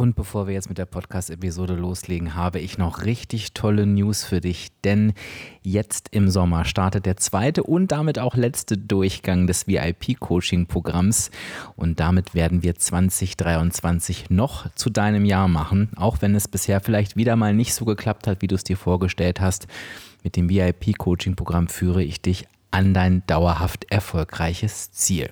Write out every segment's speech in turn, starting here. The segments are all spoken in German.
Und bevor wir jetzt mit der Podcast-Episode loslegen, habe ich noch richtig tolle News für dich, denn jetzt im Sommer startet der zweite und damit auch letzte Durchgang des VIP-Coaching-Programms und damit werden wir 2023 noch zu deinem Jahr machen, auch wenn es bisher vielleicht wieder mal nicht so geklappt hat, wie du es dir vorgestellt hast. Mit dem VIP-Coaching-Programm führe ich dich an dein dauerhaft erfolgreiches Ziel.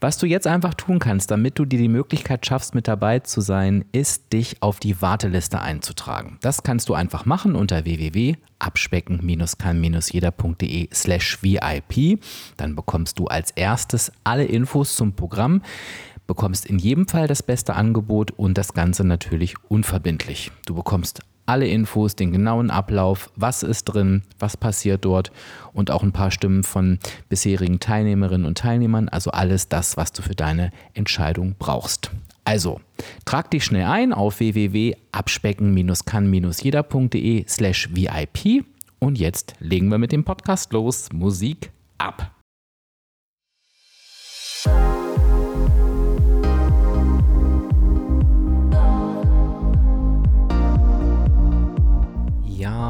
Was du jetzt einfach tun kannst, damit du dir die Möglichkeit schaffst, mit dabei zu sein, ist, dich auf die Warteliste einzutragen. Das kannst du einfach machen unter www.abspecken-kann-jeder.de slash VIP. Dann bekommst du als erstes alle Infos zum Programm, bekommst in jedem Fall das beste Angebot und das Ganze natürlich unverbindlich. Du bekommst alle Infos, den genauen Ablauf, was ist drin, was passiert dort und auch ein paar Stimmen von bisherigen Teilnehmerinnen und Teilnehmern. Also alles das, was du für deine Entscheidung brauchst. Also, trag dich schnell ein auf www.abspecken-kann-jeder.de slash VIP und jetzt legen wir mit dem Podcast los. Musik ab.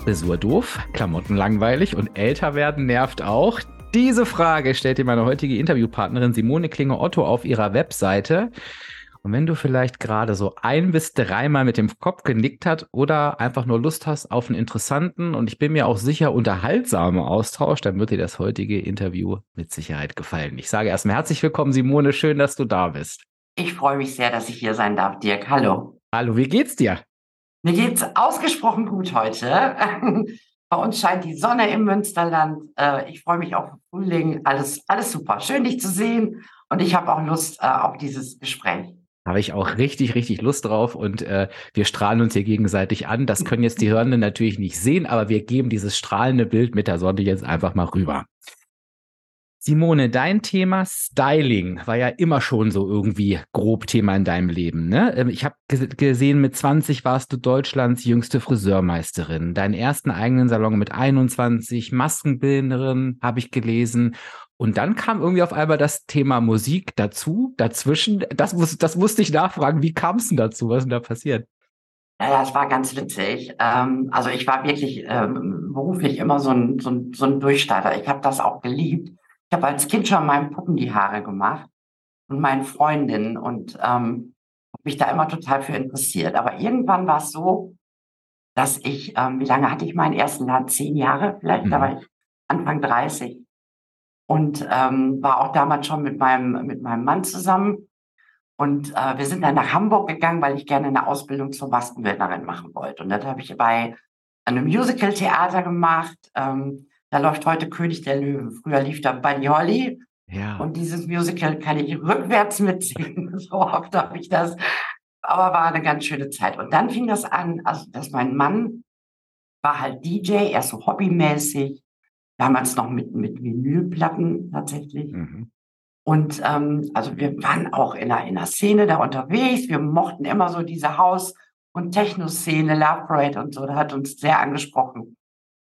Frisur doof, Klamotten langweilig und älter werden nervt auch. Diese Frage stellt dir meine heutige Interviewpartnerin Simone Klinge-Otto auf ihrer Webseite. Und wenn du vielleicht gerade so ein bis dreimal mit dem Kopf genickt hast oder einfach nur Lust hast auf einen interessanten und ich bin mir auch sicher unterhaltsamen Austausch, dann wird dir das heutige Interview mit Sicherheit gefallen. Ich sage erstmal herzlich willkommen, Simone. Schön, dass du da bist. Ich freue mich sehr, dass ich hier sein darf, Dirk. Hallo. Hallo, wie geht's dir? Mir geht's ausgesprochen gut heute. Bei uns scheint die Sonne im Münsterland. Äh, ich freue mich auf Frühling. Alles, alles super. Schön, dich zu sehen. Und ich habe auch Lust äh, auf dieses Gespräch. Habe ich auch richtig, richtig Lust drauf und äh, wir strahlen uns hier gegenseitig an. Das können jetzt die Hörenden natürlich nicht sehen, aber wir geben dieses strahlende Bild mit der Sonne jetzt einfach mal rüber. Simone, dein Thema Styling war ja immer schon so irgendwie grob Thema in deinem Leben. Ne? Ähm, ich habe gesehen, mit 20 warst du Deutschlands jüngste Friseurmeisterin. Deinen ersten eigenen Salon mit 21, Maskenbildnerin habe ich gelesen. Und dann kam irgendwie auf einmal das Thema Musik dazu, dazwischen. Das, muss, das musste ich nachfragen. Wie kam es denn dazu? Was ist denn da passiert? Ja, es war ganz witzig. Ähm, also ich war wirklich ähm, beruflich immer so ein, so ein, so ein Durchstarter. Ich habe das auch geliebt. Ich habe als Kind schon meinen Puppen die Haare gemacht und meinen Freundinnen und ähm, habe mich da immer total für interessiert. Aber irgendwann war es so, dass ich, ähm, wie lange hatte ich meinen ersten Laden? Zehn Jahre vielleicht, mhm. da war ich Anfang 30 und ähm, war auch damals schon mit meinem, mit meinem Mann zusammen. Und äh, wir sind dann nach Hamburg gegangen, weil ich gerne eine Ausbildung zur Maskenbildnerin machen wollte. Und das habe ich bei einem Musical-Theater gemacht. Ähm, da läuft heute König der Löwen. Früher lief da Buddy Holly. Ja. Und dieses Musical kann ich rückwärts mitsingen. So oft habe ich das. Aber war eine ganz schöne Zeit. Und dann fing das an, also dass mein Mann war halt DJ, er so hobbymäßig. Damals noch mit, mit Vinylplatten tatsächlich. Mhm. Und ähm, also wir waren auch in einer, in einer Szene da unterwegs. Wir mochten immer so diese Haus- und Techno-Szene, Love Parade und so. Da hat uns sehr angesprochen.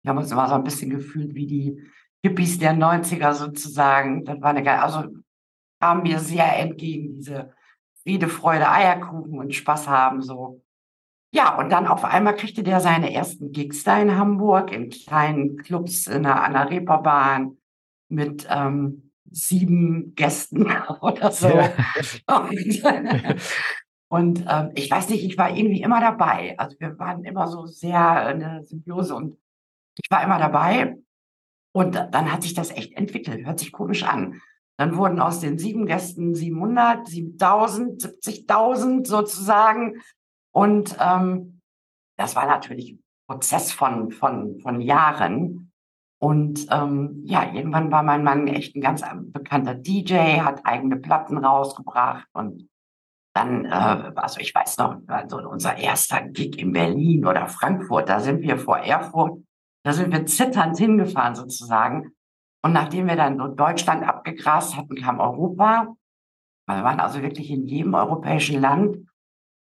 Wir haben uns immer so ein bisschen gefühlt wie die Hippies der 90er sozusagen. Das war eine geile, also kam mir sehr entgegen, diese Friede, Freude, Eierkuchen und Spaß haben, so. Ja, und dann auf einmal kriegte der seine ersten Gigs da in Hamburg, in kleinen Clubs in der, an der Reeperbahn mit ähm, sieben Gästen oder so. Ja. Und ähm, ich weiß nicht, ich war irgendwie immer dabei. Also wir waren immer so sehr eine Symbiose und ich war immer dabei und dann hat sich das echt entwickelt. Hört sich komisch an. Dann wurden aus den sieben Gästen 700, 7000, 70.000 sozusagen. Und ähm, das war natürlich ein Prozess von, von, von Jahren. Und ähm, ja, irgendwann war mein Mann echt ein ganz bekannter DJ, hat eigene Platten rausgebracht und dann, äh, also ich weiß noch, also unser erster Gig in Berlin oder Frankfurt, da sind wir vor Erfurt, da sind wir zitternd hingefahren sozusagen. Und nachdem wir dann Deutschland abgegrast hatten, kam Europa. Wir waren also wirklich in jedem europäischen Land.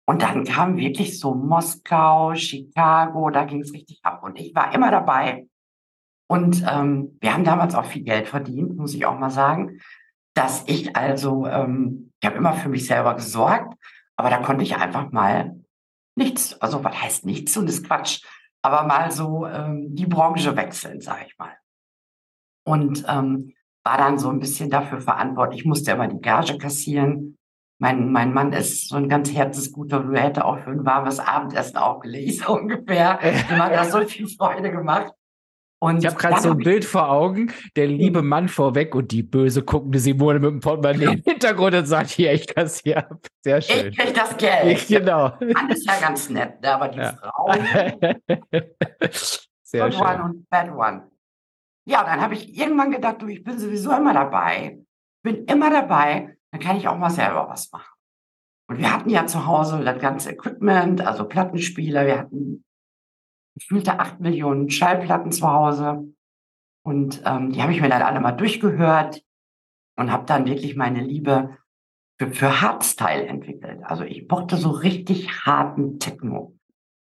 Und dann kam wirklich so Moskau, Chicago, da ging es richtig ab. Und ich war immer dabei. Und ähm, wir haben damals auch viel Geld verdient, muss ich auch mal sagen, dass ich also, ähm, ich habe immer für mich selber gesorgt, aber da konnte ich einfach mal nichts, also was heißt nichts und ist Quatsch, aber mal so ähm, die Branche wechseln, sage ich mal. Und ähm, war dann so ein bisschen dafür verantwortlich. Ich musste immer die Gage kassieren. Mein, mein Mann ist so ein ganz herzensguter, du hätte auch für ein warmes Abendessen aufgelegt, so ungefähr. Dem hat das so viel Freude gemacht. Und ich habe gerade so ein Bild vor Augen, der liebe hm. Mann vorweg und die böse guckende Simone mit dem Portemonnaie im Hintergrund und sagt, hier, ich kassiere ab. Sehr schön. Ich krieg das Geld. Ich, genau. Mann ist ja ganz nett, ne, aber die ja. Frau. Sehr Good schön. one und bad one. Ja, dann habe ich irgendwann gedacht, du, ich bin sowieso immer dabei. Bin immer dabei, dann kann ich auch mal selber was machen. Und wir hatten ja zu Hause das ganze Equipment, also Plattenspieler, wir hatten gefühlte acht Millionen Schallplatten zu Hause. Und ähm, die habe ich mir dann alle mal durchgehört und habe dann wirklich meine Liebe für, für Hardstyle entwickelt. Also ich mochte so richtig harten Techno.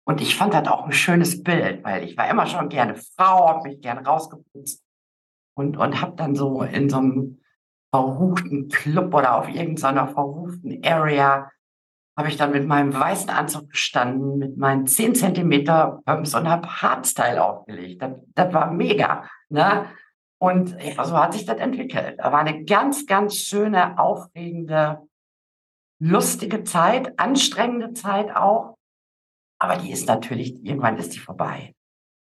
Und ich fand das auch ein schönes Bild, weil ich war immer schon gerne Frau, habe mich gerne rausgeputzt und, und habe dann so in so einem verruchten Club oder auf irgendeiner verruchten Area habe ich dann mit meinem weißen Anzug gestanden, mit meinen 10 Zentimeter Pumps und habe Hardstyle aufgelegt. Das, das war mega. Ne? Und ja, so hat sich das entwickelt. Da war eine ganz, ganz schöne, aufregende, lustige Zeit, anstrengende Zeit auch. Aber die ist natürlich, irgendwann ist die vorbei.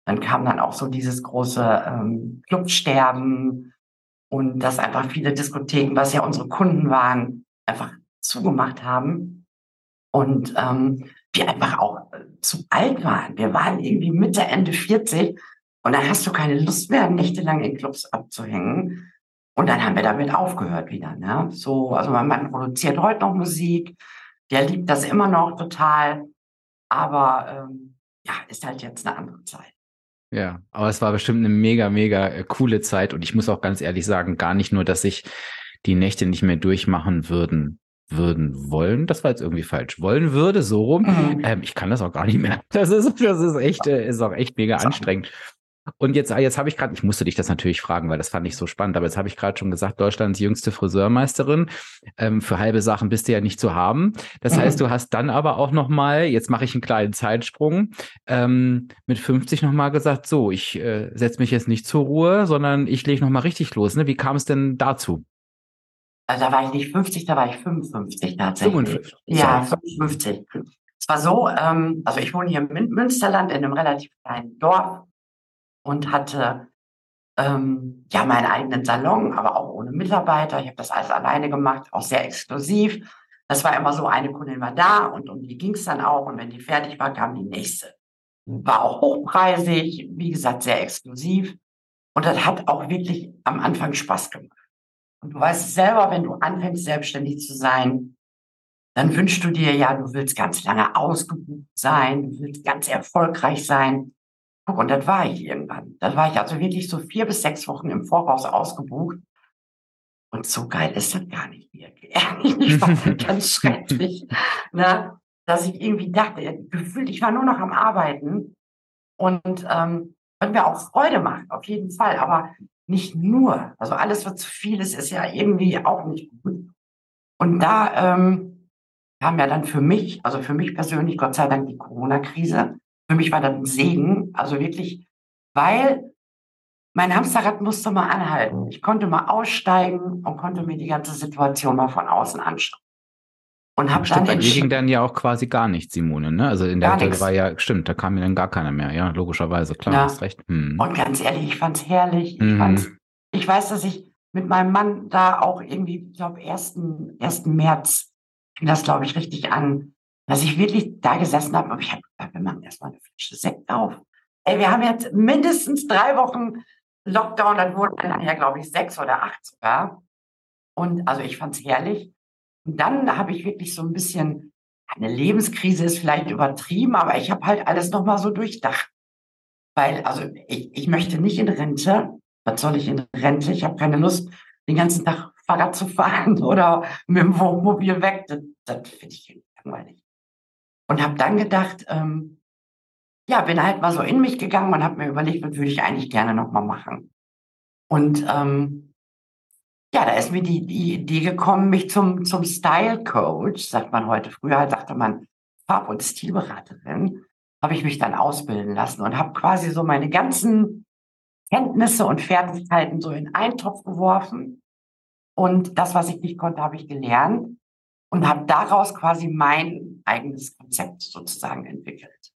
Dann kam dann auch so dieses große ähm, Clubsterben und dass einfach viele Diskotheken, was ja unsere Kunden waren, einfach zugemacht haben und ähm, wir einfach auch äh, zu alt waren. Wir waren irgendwie Mitte, Ende 40 und dann hast du keine Lust mehr, nächtelang in Clubs abzuhängen. Und dann haben wir damit aufgehört wieder. Ne? So, also mein Mann produziert heute noch Musik, der liebt das immer noch total, aber ähm, ja, ist halt jetzt eine andere Zeit. Ja, aber es war bestimmt eine mega, mega äh, coole Zeit und ich muss auch ganz ehrlich sagen, gar nicht nur, dass ich die Nächte nicht mehr durchmachen würden würden wollen, das war jetzt irgendwie falsch, wollen würde, so rum. Mhm. Ähm, ich kann das auch gar nicht mehr. Das ist, das ist echt, äh, ist auch echt mega anstrengend. Und jetzt, jetzt habe ich gerade, ich musste dich das natürlich fragen, weil das fand ich so spannend, aber jetzt habe ich gerade schon gesagt, Deutschlands jüngste Friseurmeisterin. Ähm, für halbe Sachen bist du ja nicht zu haben. Das mhm. heißt, du hast dann aber auch nochmal, jetzt mache ich einen kleinen Zeitsprung, ähm, mit 50 nochmal gesagt, so, ich äh, setze mich jetzt nicht zur Ruhe, sondern ich lege nochmal richtig los. Ne? Wie kam es denn dazu? Also da war ich nicht 50, da war ich 55 tatsächlich. 55. Ja, 55. Es war so, ähm, also ich wohne hier im Münsterland in einem relativ kleinen Dorf und hatte ähm, ja meinen eigenen Salon, aber auch ohne Mitarbeiter. Ich habe das alles alleine gemacht, auch sehr exklusiv. Das war immer so, eine Kundin war da und um die ging es dann auch. Und wenn die fertig war, kam die nächste. War auch hochpreisig, wie gesagt, sehr exklusiv. Und das hat auch wirklich am Anfang Spaß gemacht. Und du weißt selber, wenn du anfängst, selbstständig zu sein, dann wünschst du dir ja, du willst ganz lange ausgebucht sein, du willst ganz erfolgreich sein. Guck, und das war ich irgendwann. Das war ich also wirklich so vier bis sechs Wochen im Voraus ausgebucht. Und so geil ist das gar nicht mehr. Ich fand das ganz schrecklich, ne? dass ich irgendwie dachte, gefühlt, ich war nur noch am Arbeiten und ähm, und mir auch Freude macht, auf jeden Fall. Aber nicht nur. Also alles, was zu viel ist, ist ja irgendwie auch nicht gut. Und da ähm, haben ja dann für mich, also für mich persönlich, Gott sei Dank, die Corona-Krise. Für mich war das ein Segen, also wirklich, weil mein Hamsterrad musste mal anhalten. Ich konnte mal aussteigen und konnte mir die ganze Situation mal von außen anschauen. Und habe dann bei dir ging dann ja auch quasi gar nichts, Simone, ne? Also in der Hotel war ja, stimmt, da kam ja dann gar keiner mehr, ja, logischerweise, klar, ja. hast recht. Hm. Und ganz ehrlich, ich fand's herrlich. Ich, mhm. fand's, ich weiß, dass ich mit meinem Mann da auch irgendwie, ich glaube, 1. 1. März fing das, glaube ich, richtig an, dass ich wirklich da gesessen habe, aber ich habe gesagt, wir machen erstmal eine Flasche Sekt auf. Ey, wir haben jetzt mindestens drei Wochen Lockdown, dann wurden ja, glaube ich, sechs oder acht sogar. Und also ich fand's herrlich. Und dann habe ich wirklich so ein bisschen, eine Lebenskrise ist vielleicht übertrieben, aber ich habe halt alles nochmal so durchdacht. Weil, also ich, ich möchte nicht in Rente. Was soll ich in Rente? Ich habe keine Lust, den ganzen Tag Fahrrad zu fahren oder mit dem Wohnmobil weg. Das, das finde ich langweilig. Und habe dann gedacht, ähm, ja, bin halt mal so in mich gegangen und habe mir überlegt, was würde ich eigentlich gerne nochmal machen. Und ähm, ja, da ist mir die, die Idee gekommen, mich zum, zum Style Coach, sagt man heute. Früher sagte man Farb- und Stilberaterin, habe ich mich dann ausbilden lassen und habe quasi so meine ganzen Kenntnisse und Fertigkeiten so in einen Topf geworfen. Und das, was ich nicht konnte, habe ich gelernt und habe daraus quasi mein eigenes Konzept sozusagen entwickelt.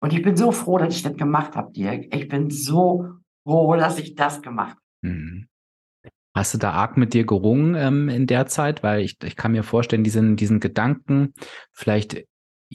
Und ich bin so froh, dass ich das gemacht habe, Dirk. Ich bin so froh, dass ich das gemacht habe. Mhm. Hast du da arg mit dir gerungen ähm, in der Zeit? Weil ich, ich kann mir vorstellen, diesen, diesen Gedanken, vielleicht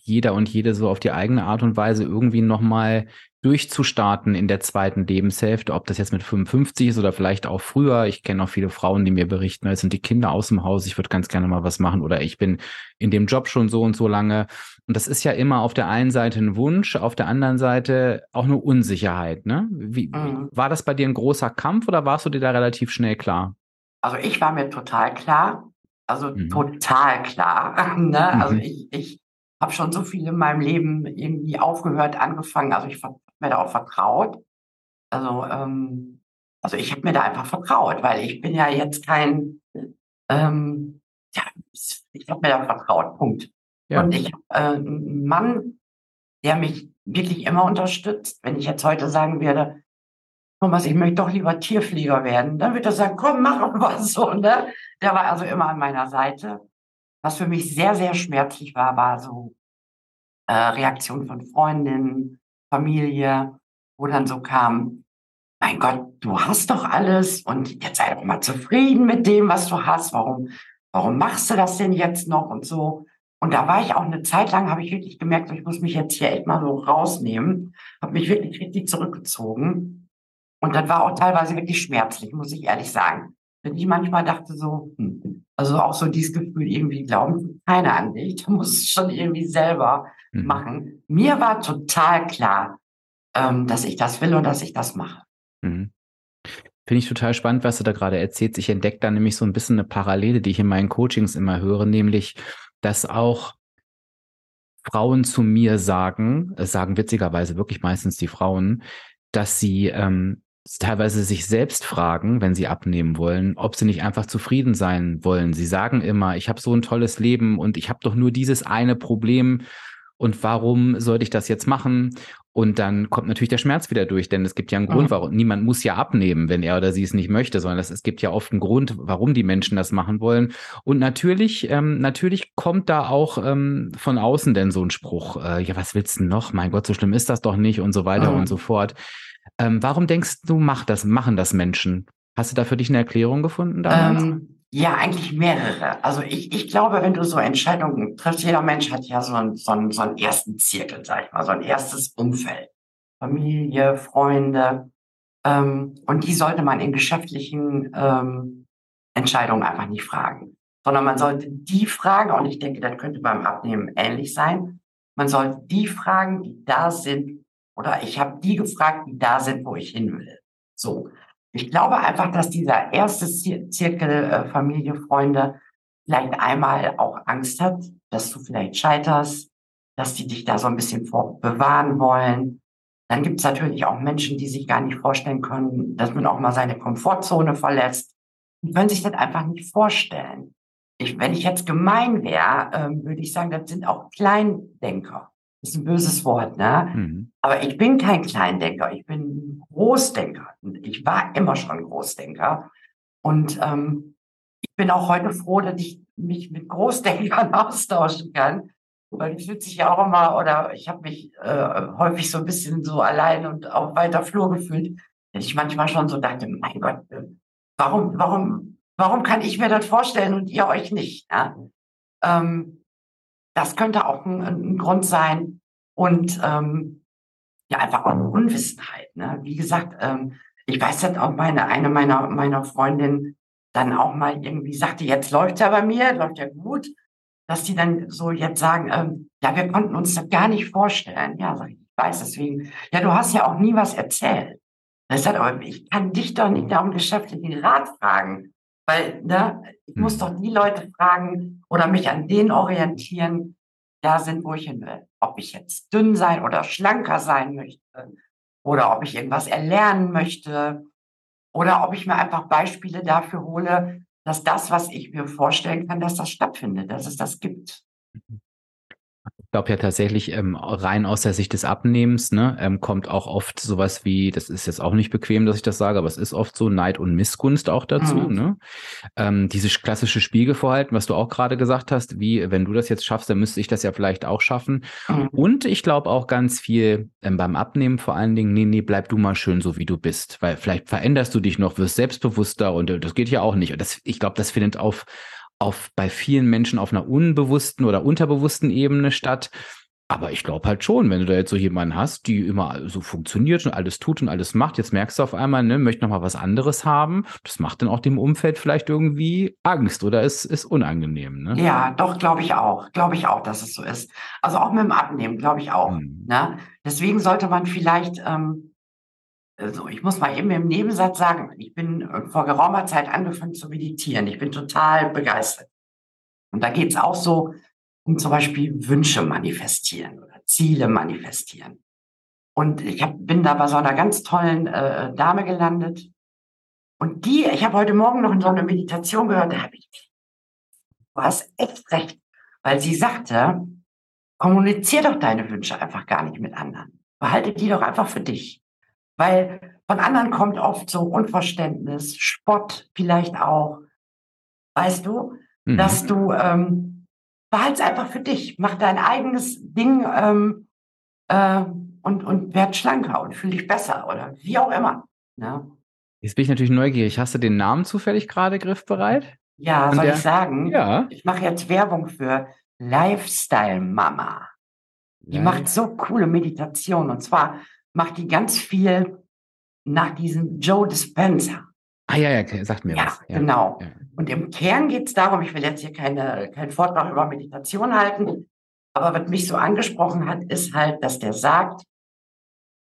jeder und jede so auf die eigene Art und Weise irgendwie nochmal durchzustarten in der zweiten Lebenshälfte, ob das jetzt mit 55 ist oder vielleicht auch früher. Ich kenne auch viele Frauen, die mir berichten, jetzt sind die Kinder aus dem Haus, ich würde ganz gerne mal was machen oder ich bin in dem Job schon so und so lange. Und das ist ja immer auf der einen Seite ein Wunsch, auf der anderen Seite auch eine Unsicherheit. Ne? Wie, mhm. War das bei dir ein großer Kampf oder warst du dir da relativ schnell klar? Also ich war mir total klar, also mhm. total klar. ne? Also mhm. ich, ich habe schon so viel in meinem Leben irgendwie aufgehört, angefangen. Also ich mir da auch vertraut. Also, ähm, also ich habe mir da einfach vertraut, weil ich bin ja jetzt kein, ähm, ja, ich habe mir da vertraut, Punkt. Ja. Und ich habe äh, einen Mann, der mich wirklich immer unterstützt. Wenn ich jetzt heute sagen würde, Thomas, ich möchte doch lieber Tierflieger werden, dann würde er sagen, komm, mach aber so, ne? Der war also immer an meiner Seite. Was für mich sehr, sehr schmerzlich war, war so äh, Reaktion von Freundinnen, Familie, wo dann so kam, mein Gott, du hast doch alles und jetzt sei doch mal zufrieden mit dem, was du hast. Warum, warum machst du das denn jetzt noch und so? Und da war ich auch eine Zeit lang, habe ich wirklich gemerkt, ich muss mich jetzt hier echt mal so rausnehmen, habe mich wirklich richtig zurückgezogen. Und das war auch teilweise wirklich schmerzlich, muss ich ehrlich sagen. Wenn ich manchmal dachte so, hm, also auch so dieses Gefühl, irgendwie glauben keiner an dich, du musst es schon irgendwie selber mhm. machen. Mir war total klar, ähm, dass ich das will und dass ich das mache. Mhm. Finde ich total spannend, was du da gerade erzählst. Ich entdecke da nämlich so ein bisschen eine Parallele, die ich in meinen Coachings immer höre, nämlich, dass auch Frauen zu mir sagen, es sagen witzigerweise wirklich meistens die Frauen, dass sie ähm, teilweise sich selbst fragen, wenn sie abnehmen wollen, ob sie nicht einfach zufrieden sein wollen. Sie sagen immer, ich habe so ein tolles Leben und ich habe doch nur dieses eine Problem und warum sollte ich das jetzt machen? Und dann kommt natürlich der Schmerz wieder durch, denn es gibt ja einen Grund, mhm. warum niemand muss ja abnehmen, wenn er oder sie es nicht möchte, sondern es, es gibt ja oft einen Grund, warum die Menschen das machen wollen. Und natürlich, ähm, natürlich kommt da auch ähm, von außen denn so ein Spruch, äh, ja, was willst du noch? Mein Gott, so schlimm ist das doch nicht und so weiter mhm. und so fort. Ähm, warum denkst du, mach das, machen das Menschen? Hast du da für dich eine Erklärung gefunden? Ähm, ja, eigentlich mehrere. Also ich, ich glaube, wenn du so Entscheidungen triffst, jeder Mensch hat ja so einen, so, einen, so einen ersten Zirkel, sag ich mal, so ein erstes Umfeld. Familie, Freunde. Ähm, und die sollte man in geschäftlichen ähm, Entscheidungen einfach nicht fragen. Sondern man sollte die fragen, und ich denke, das könnte beim Abnehmen ähnlich sein, man sollte die fragen, die da sind, oder ich habe die gefragt, die da sind, wo ich hin will. So. Ich glaube einfach, dass dieser erste Zirkel äh, Familie, Freunde vielleicht einmal auch Angst hat, dass du vielleicht scheiterst, dass die dich da so ein bisschen vor bewahren wollen. Dann gibt es natürlich auch Menschen, die sich gar nicht vorstellen können, dass man auch mal seine Komfortzone verlässt. Die können sich das einfach nicht vorstellen. Ich, wenn ich jetzt gemein wäre, ähm, würde ich sagen, das sind auch Kleindenker. Das ist ein böses Wort, ne? Mhm. Aber ich bin kein Kleindenker, ich bin Großdenker. Ich war immer schon Großdenker. Und ähm, ich bin auch heute froh, dass ich mich mit Großdenkern austauschen kann. Weil ich fühlt sich ja auch immer, oder ich habe mich äh, häufig so ein bisschen so allein und auf weiter Flur gefühlt, dass ich manchmal schon so dachte, mein Gott, äh, warum, warum, warum kann ich mir das vorstellen und ihr euch nicht? Ne? Ähm, das könnte auch ein, ein Grund sein. Und ähm, ja, einfach auch eine Unwissenheit. Ne? Wie gesagt, ähm, ich weiß das auch meine, eine meiner, meiner Freundinnen, dann auch mal irgendwie sagte, jetzt läuft ja bei mir, läuft ja gut, dass die dann so jetzt sagen, ähm, ja, wir konnten uns das gar nicht vorstellen. Ja, sag ich, ich weiß deswegen. Ja, du hast ja auch nie was erzählt. Das sagt, aber ich kann dich doch nicht nach dem geschäftlichen Rat fragen, weil ne, ich muss hm. doch die Leute fragen oder mich an denen orientieren, da sind, wo ich hin will. Ob ich jetzt dünn sein oder schlanker sein möchte oder ob ich irgendwas erlernen möchte oder ob ich mir einfach Beispiele dafür hole, dass das, was ich mir vorstellen kann, dass das stattfindet, dass es das gibt. Mhm. Ich glaube ja tatsächlich, ähm, rein aus der Sicht des Abnehmens, ne, ähm, kommt auch oft sowas wie, das ist jetzt auch nicht bequem, dass ich das sage, aber es ist oft so Neid und Missgunst auch dazu. Mhm. Ne? Ähm, dieses klassische Spiegelverhalten, was du auch gerade gesagt hast, wie wenn du das jetzt schaffst, dann müsste ich das ja vielleicht auch schaffen. Mhm. Und ich glaube auch ganz viel ähm, beim Abnehmen vor allen Dingen, nee, nee, bleib du mal schön so, wie du bist. Weil vielleicht veränderst du dich noch, wirst selbstbewusster und äh, das geht ja auch nicht. Und das, ich glaube, das findet auf auf bei vielen Menschen auf einer unbewussten oder unterbewussten Ebene statt. Aber ich glaube halt schon, wenn du da jetzt so jemanden hast, die immer so funktioniert und alles tut und alles macht, jetzt merkst du auf einmal, ne, möchte noch mal was anderes haben. Das macht dann auch dem Umfeld vielleicht irgendwie Angst oder ist, ist unangenehm. Ne? Ja, doch, glaube ich auch. Glaube ich auch, dass es so ist. Also auch mit dem Abnehmen, glaube ich auch. Hm. Ne? Deswegen sollte man vielleicht ähm, also ich muss mal eben im Nebensatz sagen, ich bin äh, vor geraumer Zeit angefangen zu meditieren. Ich bin total begeistert. Und da geht es auch so um zum Beispiel Wünsche manifestieren oder Ziele manifestieren. Und ich hab, bin da bei so einer ganz tollen äh, Dame gelandet. Und die, ich habe heute Morgen noch in so einer Meditation gehört, da habe ich, du hast echt recht, weil sie sagte, kommunizier doch deine Wünsche einfach gar nicht mit anderen. Behalte die doch einfach für dich. Weil von anderen kommt oft so Unverständnis, Spott vielleicht auch. Weißt du, mhm. dass du ähm, behalt's einfach für dich, mach dein eigenes Ding ähm, äh, und, und werd schlanker und fühl dich besser oder wie auch immer. Ne? Jetzt bin ich natürlich neugierig. Hast du den Namen zufällig gerade griffbereit? Ja, und soll der, ich sagen? Ja. Ich mache jetzt Werbung für Lifestyle Mama. Die ja. macht so coole Meditation und zwar macht die ganz viel nach diesem Joe Dispenza. Ah ja, ja, sagt mir ja, was. Ja, genau. Ja. Und im Kern geht es darum, ich will jetzt hier keine, keinen Vortrag über Meditation halten, aber was mich so angesprochen hat, ist halt, dass der sagt,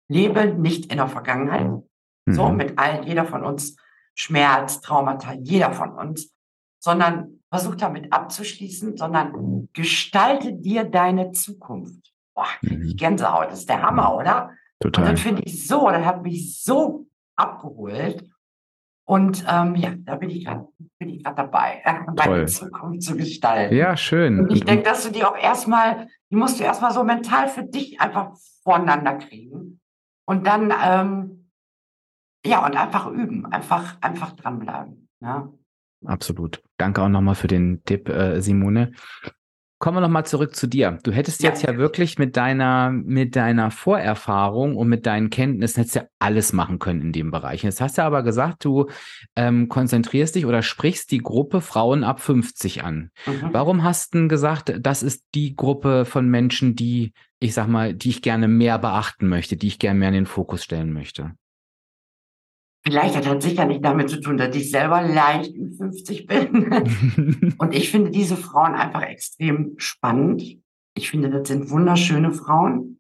lebe nicht in der Vergangenheit. Mhm. So mit allen, jeder von uns Schmerz, Traumata, jeder von uns, sondern versuch damit abzuschließen, sondern gestalte dir deine Zukunft. Boah, mhm. Gänsehaut, das ist der Hammer, oder? Total. Und dann finde ich so, das hat mich so abgeholt. Und ähm, ja, da bin ich gerade dabei, meine Zukunft zu gestalten. Ja, schön. Und ich denke, dass du die auch erstmal, die musst du erstmal so mental für dich einfach voneinander kriegen. Und dann, ähm, ja, und einfach üben, einfach, einfach dranbleiben. Ja. Absolut. Danke auch nochmal für den Tipp, äh, Simone. Kommen wir nochmal zurück zu dir. Du hättest ja. jetzt ja wirklich mit deiner, mit deiner Vorerfahrung und mit deinen Kenntnissen hättest ja alles machen können in dem Bereich. Jetzt hast du aber gesagt, du ähm, konzentrierst dich oder sprichst die Gruppe Frauen ab 50 an. Mhm. Warum hast du gesagt, das ist die Gruppe von Menschen, die, ich sag mal, die ich gerne mehr beachten möchte, die ich gerne mehr in den Fokus stellen möchte? Vielleicht hat das sicher nicht damit zu tun, dass ich selber leicht 50 bin. und ich finde diese Frauen einfach extrem spannend. Ich finde, das sind wunderschöne Frauen.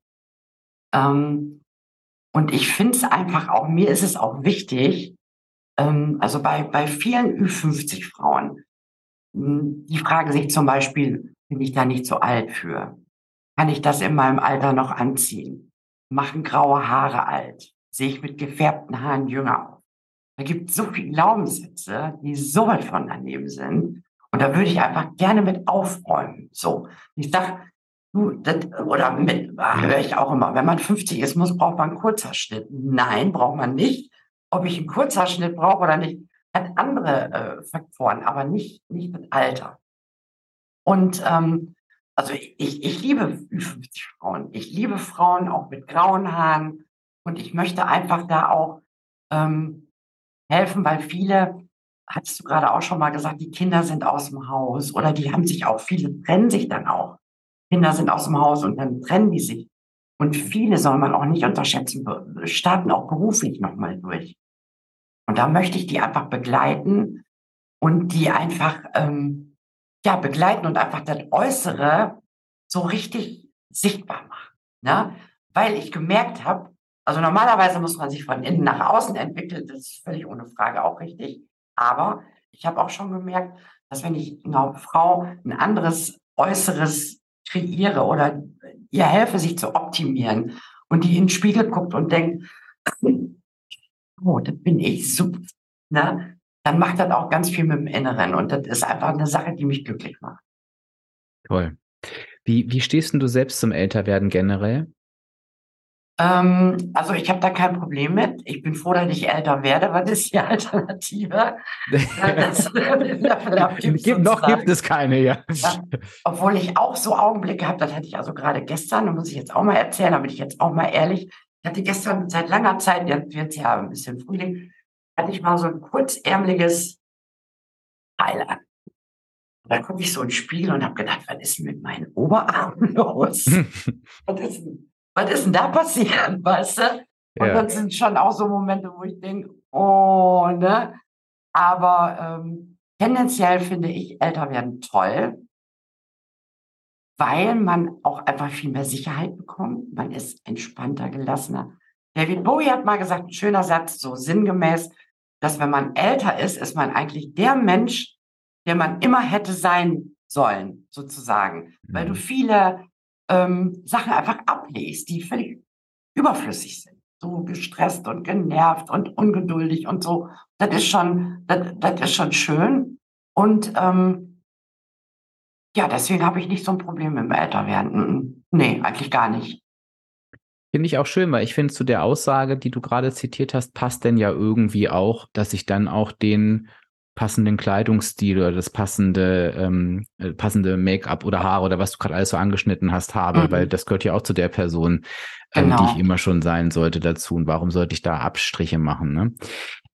Ähm, und ich finde es einfach auch, mir ist es auch wichtig, ähm, also bei, bei vielen Ü50 Frauen, hm, die fragen sich zum Beispiel, bin ich da nicht zu alt für? Kann ich das in meinem Alter noch anziehen? Machen graue Haare alt? Sehe ich mit gefärbten Haaren jünger aus? Da gibt es so viele Glaubenssätze, die so weit von daneben sind. Und da würde ich einfach gerne mit aufräumen. So. Ich sag, du, das, oder mit, höre ich auch immer, wenn man 50 ist, muss, braucht man einen Kurzhaarschnitt. Nein, braucht man nicht. Ob ich einen Kurzhaarschnitt brauche oder nicht, hat andere äh, Faktoren, aber nicht, nicht mit Alter. Und ähm, also ich, ich liebe 50 Frauen. Ich liebe Frauen auch mit grauen Haaren. Und ich möchte einfach da auch ähm, helfen, weil viele, hattest du gerade auch schon mal gesagt, die Kinder sind aus dem Haus oder die haben sich auch, viele trennen sich dann auch. Kinder sind aus dem Haus und dann trennen die sich. Und viele soll man auch nicht unterschätzen, starten auch beruflich nochmal durch. Und da möchte ich die einfach begleiten, und die einfach ähm, ja, begleiten und einfach das Äußere so richtig sichtbar machen. Ne? Weil ich gemerkt habe, also normalerweise muss man sich von innen nach außen entwickeln, das ist völlig ohne Frage auch richtig. Aber ich habe auch schon gemerkt, dass wenn ich einer Frau ein anderes Äußeres kreiere oder ihr helfe, sich zu optimieren und die in den Spiegel guckt und denkt, oh, das bin ich super, ne? dann macht das auch ganz viel mit dem Inneren und das ist einfach eine Sache, die mich glücklich macht. Toll. Wie, wie stehst du selbst zum Älterwerden generell? Ähm, also ich habe da kein Problem mit. Ich bin froh, dass ich älter werde. Was ist die Alternative? das, gibt, noch gibt es keine, ja. ja. Obwohl ich auch so Augenblicke habe, das hatte ich also gerade gestern, da muss ich jetzt auch mal erzählen, da bin ich jetzt auch mal ehrlich. Ich hatte gestern seit langer Zeit, jetzt wird ja ein bisschen Frühling, hatte ich mal so ein kurzärmeliges Teil an. Da gucke ich so ins Spiegel und habe gedacht, was ist denn mit meinen Oberarmen los? was ist denn was ist denn da passiert, weißt du? Und ja. das sind schon auch so Momente, wo ich denke, oh, ne? Aber ähm, tendenziell finde ich älter werden toll, weil man auch einfach viel mehr Sicherheit bekommt. Man ist entspannter, gelassener. David Bowie hat mal gesagt, ein schöner Satz, so sinngemäß, dass wenn man älter ist, ist man eigentlich der Mensch, der man immer hätte sein sollen, sozusagen. Mhm. Weil du mhm. viele ähm, Sachen einfach ablest, die völlig überflüssig sind. So gestresst und genervt und ungeduldig und so. Das ist schon, das, das ist schon schön. Und ähm, ja, deswegen habe ich nicht so ein Problem mit dem Älterwerden. Nee, eigentlich gar nicht. Finde ich auch schön, weil ich finde, zu der Aussage, die du gerade zitiert hast, passt denn ja irgendwie auch, dass ich dann auch den passenden Kleidungsstil oder das passende, ähm, äh, passende Make-up oder Haare oder was du gerade alles so angeschnitten hast habe, mhm. weil das gehört ja auch zu der Person, ähm, genau. die ich immer schon sein sollte dazu. Und warum sollte ich da Abstriche machen? Ne?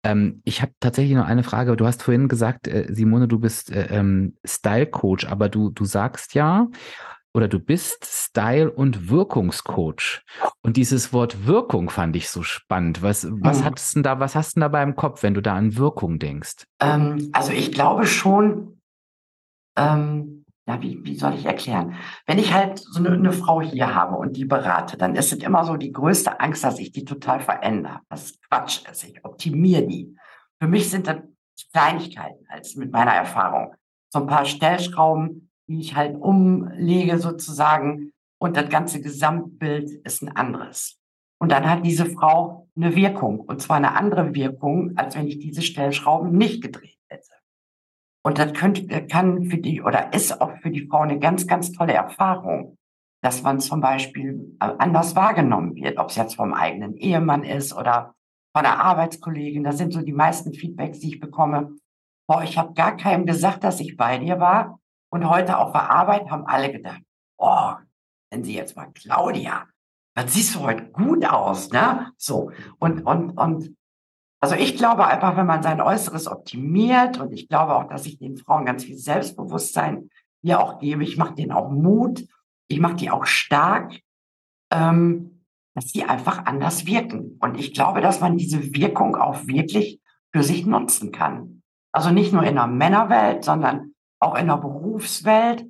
Ähm, ich habe tatsächlich noch eine Frage. Du hast vorhin gesagt, äh, Simone, du bist äh, ähm, Style-Coach, aber du, du sagst ja, oder du bist Style- und Wirkungscoach. Und dieses Wort Wirkung fand ich so spannend. Was, was, mhm. hattest denn da, was hast du denn dabei im Kopf, wenn du da an Wirkung denkst? Ähm, also ich glaube schon, ähm, ja, wie, wie soll ich erklären? Wenn ich halt so eine, eine, Frau hier habe und die berate, dann ist es immer so die größte Angst, dass ich die total verändere. Das ist Quatsch ist. Ich optimiere die. Für mich sind das Kleinigkeiten als mit meiner Erfahrung. So ein paar Stellschrauben, die ich halt umlege sozusagen und das ganze Gesamtbild ist ein anderes. Und dann hat diese Frau eine Wirkung und zwar eine andere Wirkung, als wenn ich diese Stellschrauben nicht gedreht hätte. Und das könnte, kann für die oder ist auch für die Frau eine ganz, ganz tolle Erfahrung, dass man zum Beispiel äh, anders wahrgenommen wird, ob es jetzt vom eigenen Ehemann ist oder von einer Arbeitskollegin. Das sind so die meisten Feedbacks, die ich bekomme. Boah, ich habe gar keinem gesagt, dass ich bei dir war. Und heute auf der Arbeit haben alle gedacht, oh, wenn sie jetzt mal Claudia, dann siehst du heute gut aus, ne? So. Und, und, und, also ich glaube einfach, wenn man sein Äußeres optimiert und ich glaube auch, dass ich den Frauen ganz viel Selbstbewusstsein hier auch gebe, ich mache denen auch Mut, ich mache die auch stark, ähm, dass die einfach anders wirken. Und ich glaube, dass man diese Wirkung auch wirklich für sich nutzen kann. Also nicht nur in der Männerwelt, sondern auch in der Berufswelt.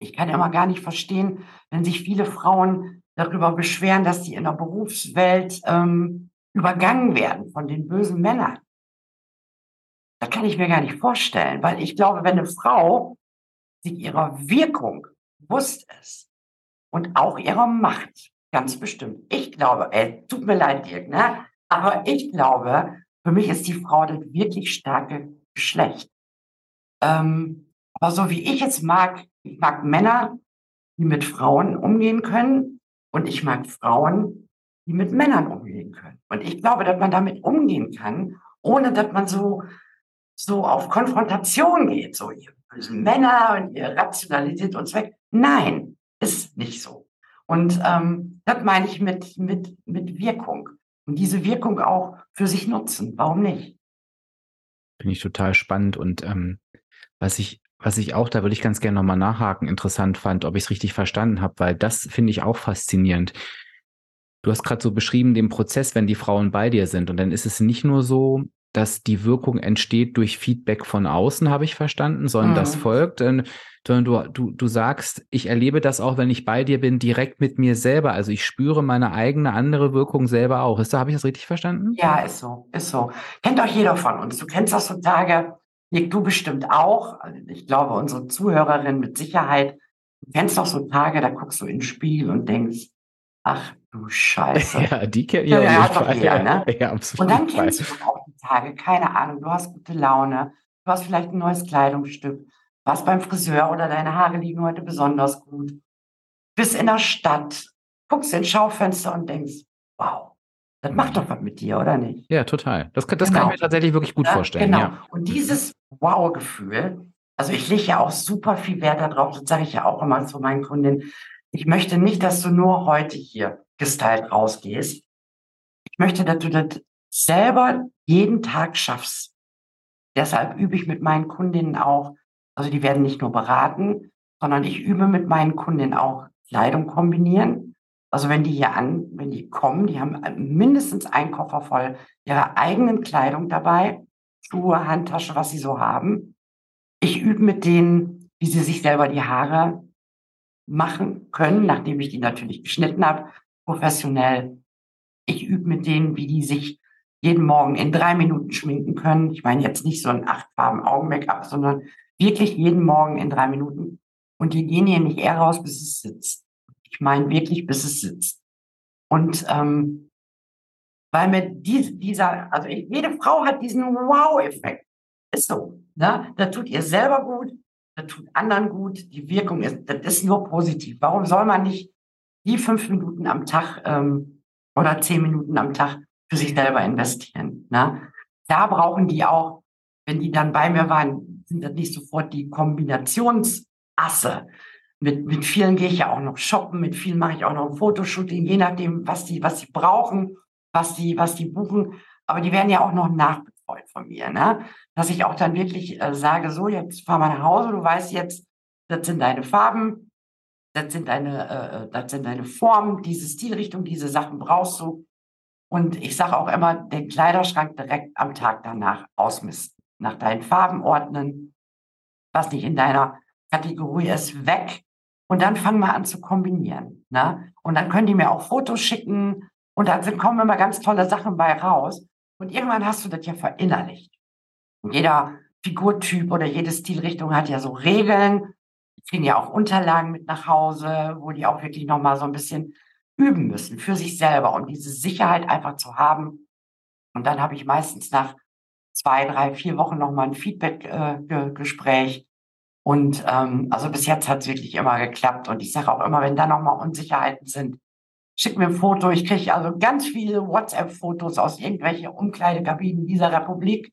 Ich kann immer gar nicht verstehen, wenn sich viele Frauen darüber beschweren, dass sie in der Berufswelt ähm, übergangen werden von den bösen Männern. Das kann ich mir gar nicht vorstellen, weil ich glaube, wenn eine Frau sich ihrer Wirkung bewusst ist und auch ihrer Macht, ganz bestimmt. Ich glaube, ey, tut mir leid, Dirk, ne? aber ich glaube, für mich ist die Frau das wirklich starke Geschlecht. Ähm, aber so wie ich es mag, ich mag Männer, die mit Frauen umgehen können und ich mag Frauen, die mit Männern umgehen können. Und ich glaube, dass man damit umgehen kann, ohne dass man so, so auf Konfrontation geht, so ihr bösen Männer und ihr Rationalität und Zweck. Nein, ist nicht so. Und ähm, das meine ich mit, mit, mit Wirkung. Und diese Wirkung auch für sich nutzen. Warum nicht? Finde ich total spannend. Und ähm, was ich was ich auch, da würde ich ganz gerne nochmal nachhaken, interessant fand, ob ich es richtig verstanden habe, weil das finde ich auch faszinierend. Du hast gerade so beschrieben den Prozess, wenn die Frauen bei dir sind. Und dann ist es nicht nur so, dass die Wirkung entsteht durch Feedback von außen, habe ich verstanden, sondern mhm. das folgt, sondern du, du, du sagst, ich erlebe das auch, wenn ich bei dir bin, direkt mit mir selber. Also ich spüre meine eigene andere Wirkung selber auch. Ist da, habe ich das richtig verstanden? Ja, ist so, ist so. Kennt auch jeder von uns. Du kennst das so Tage, du bestimmt auch. Ich glaube, unsere Zuhörerin mit Sicherheit. Du kennst doch so Tage, da guckst du ins Spiel und denkst, ach du Scheiße. Ja, die kennt ja, ja, hat doch jeder, ne? Ja, absolut. Und dann kennst du auch die Tage, keine Ahnung, du hast gute Laune, du hast vielleicht ein neues Kleidungsstück, warst beim Friseur oder deine Haare liegen heute besonders gut, bist in der Stadt, guckst ins Schaufenster und denkst, wow, das macht doch was mit dir, oder nicht? Ja, total. Das, das genau. kann ich mir tatsächlich wirklich gut ja, vorstellen. Genau. Ja. Und dieses Wow-Gefühl, also ich lege ja auch super viel Wert darauf, das sage ich ja auch immer zu meinen Kundinnen, ich möchte nicht, dass du nur heute hier gestylt rausgehst. Ich möchte, dass du das selber jeden Tag schaffst. Deshalb übe ich mit meinen Kundinnen auch, also die werden nicht nur beraten, sondern ich übe mit meinen Kundinnen auch Kleidung kombinieren. Also wenn die hier an, wenn die kommen, die haben mindestens einen Koffer voll ihrer eigenen Kleidung dabei, Schuhe, Handtasche, was sie so haben. Ich übe mit denen, wie sie sich selber die Haare machen können, nachdem ich die natürlich geschnitten habe, professionell. Ich übe mit denen, wie die sich jeden Morgen in drei Minuten schminken können. Ich meine jetzt nicht so ein acht Farben Augen-Make-up, sondern wirklich jeden Morgen in drei Minuten. Und die gehen hier nicht eher raus, bis es sitzt. Ich meine wirklich, bis es sitzt. Und ähm, weil mir die, dieser, also jede Frau hat diesen Wow-Effekt. Ist so. Ne? Da tut ihr selber gut, das tut anderen gut, die Wirkung ist, das ist nur positiv. Warum soll man nicht die fünf Minuten am Tag ähm, oder zehn Minuten am Tag für sich selber investieren? Ne? Da brauchen die auch, wenn die dann bei mir waren, sind das nicht sofort die Kombinationsasse. Mit, mit vielen gehe ich ja auch noch shoppen, mit vielen mache ich auch noch ein Fotoshooting, je nachdem, was die, was sie brauchen, was die, was die buchen. Aber die werden ja auch noch nachbetreut von mir, ne? dass ich auch dann wirklich äh, sage, so, jetzt fahr mal nach Hause, du weißt jetzt, das sind deine Farben, das sind deine, äh, äh, das sind deine Formen, diese Stilrichtung, diese Sachen brauchst du. Und ich sage auch immer, den Kleiderschrank direkt am Tag danach ausmisten, nach deinen Farben ordnen, was nicht in deiner Kategorie ist, weg. Und dann fangen wir an zu kombinieren. Ne? Und dann können die mir auch Fotos schicken und dann kommen immer ganz tolle Sachen bei raus. Und irgendwann hast du das ja verinnerlicht. Jeder Figurtyp oder jede Stilrichtung hat ja so Regeln. Die kriegen ja auch Unterlagen mit nach Hause, wo die auch wirklich nochmal so ein bisschen üben müssen für sich selber und diese Sicherheit einfach zu haben. Und dann habe ich meistens nach zwei, drei, vier Wochen nochmal ein Feedback-Gespräch. Äh, und ähm, also bis jetzt hat es wirklich immer geklappt. Und ich sage auch immer, wenn da nochmal Unsicherheiten sind, schick mir ein Foto. Ich kriege also ganz viele WhatsApp-Fotos aus irgendwelchen Umkleidekabinen dieser Republik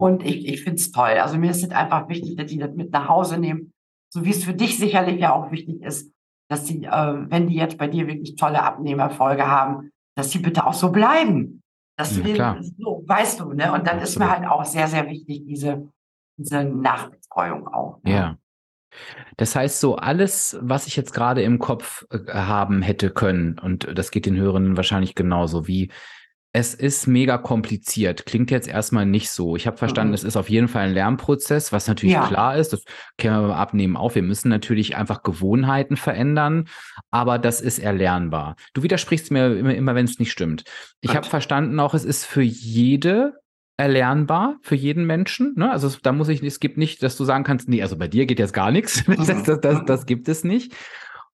und ich, ich finde es toll. Also mir ist es einfach wichtig, dass die das mit nach Hause nehmen. So wie es für dich sicherlich ja auch wichtig ist, dass sie, äh, wenn die jetzt bei dir wirklich tolle Abnehmerfolge haben, dass sie bitte auch so bleiben. Das ja, will, so, weißt du, ne? Und dann ist mir halt auch sehr, sehr wichtig, diese, diese Nachbetreuung auch. Ne? Ja. Das heißt, so alles, was ich jetzt gerade im Kopf äh, haben hätte können, und das geht den Hörenden wahrscheinlich genauso, wie es ist mega kompliziert. Klingt jetzt erstmal nicht so. Ich habe verstanden, mhm. es ist auf jeden Fall ein Lernprozess, was natürlich ja. klar ist. Das kennen wir beim Abnehmen auch. Wir müssen natürlich einfach Gewohnheiten verändern, aber das ist erlernbar. Du widersprichst mir immer, immer wenn es nicht stimmt. Ich habe verstanden auch, es ist für jede erlernbar für jeden Menschen. Ne? Also da muss ich, es gibt nicht, dass du sagen kannst, nee, also bei dir geht jetzt gar nichts. Mhm. Das, das, das, das gibt es nicht.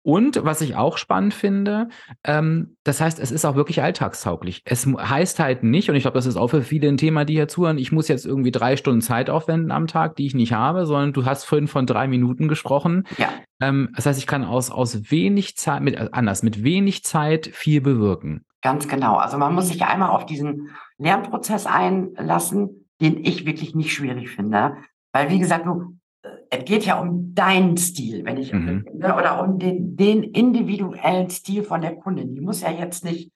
Und was ich auch spannend finde, ähm, das heißt, es ist auch wirklich alltagstauglich. Es heißt halt nicht, und ich glaube, das ist auch für viele ein Thema, die hier zuhören, ich muss jetzt irgendwie drei Stunden Zeit aufwenden am Tag, die ich nicht habe, sondern du hast vorhin von drei Minuten gesprochen. Ja. Ähm, das heißt, ich kann aus, aus wenig Zeit, mit, äh, anders, mit wenig Zeit viel bewirken. Ganz genau. Also man muss sich einmal auf diesen Lernprozess einlassen, den ich wirklich nicht schwierig finde. Weil, wie gesagt, du es geht ja um deinen Stil, wenn ich, mhm. ne, oder um den, den individuellen Stil von der Kundin. Die muss ja jetzt nicht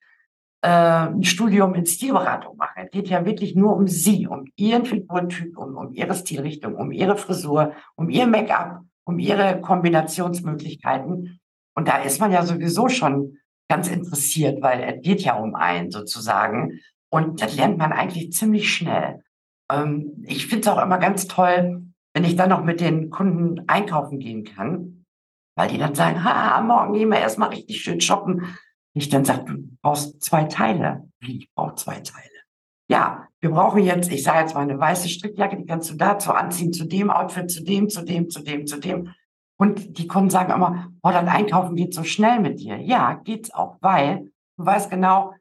äh, ein Studium in Stilberatung machen. Es geht ja wirklich nur um sie, um ihren Figurtyp, um, um ihre Stilrichtung, um ihre Frisur, um ihr Make-up, um ihre Kombinationsmöglichkeiten. Und da ist man ja sowieso schon ganz interessiert, weil es geht ja um einen sozusagen. Und das lernt man eigentlich ziemlich schnell. ähm, ich finde es auch immer ganz toll, wenn ich dann noch mit den Kunden einkaufen gehen kann, weil die dann sagen, ha, morgen gehen wir erstmal richtig schön shoppen. Ich dann sage, du brauchst zwei Teile. Ich brauche zwei Teile. Ja, wir brauchen jetzt, ich sage jetzt mal eine weiße Strickjacke, die kannst du dazu anziehen, zu dem Outfit, zu dem, zu dem, zu dem, zu dem. Und die Kunden sagen immer, oh, das Einkaufen geht so schnell mit dir. Ja, geht's auch, weil du weißt genau,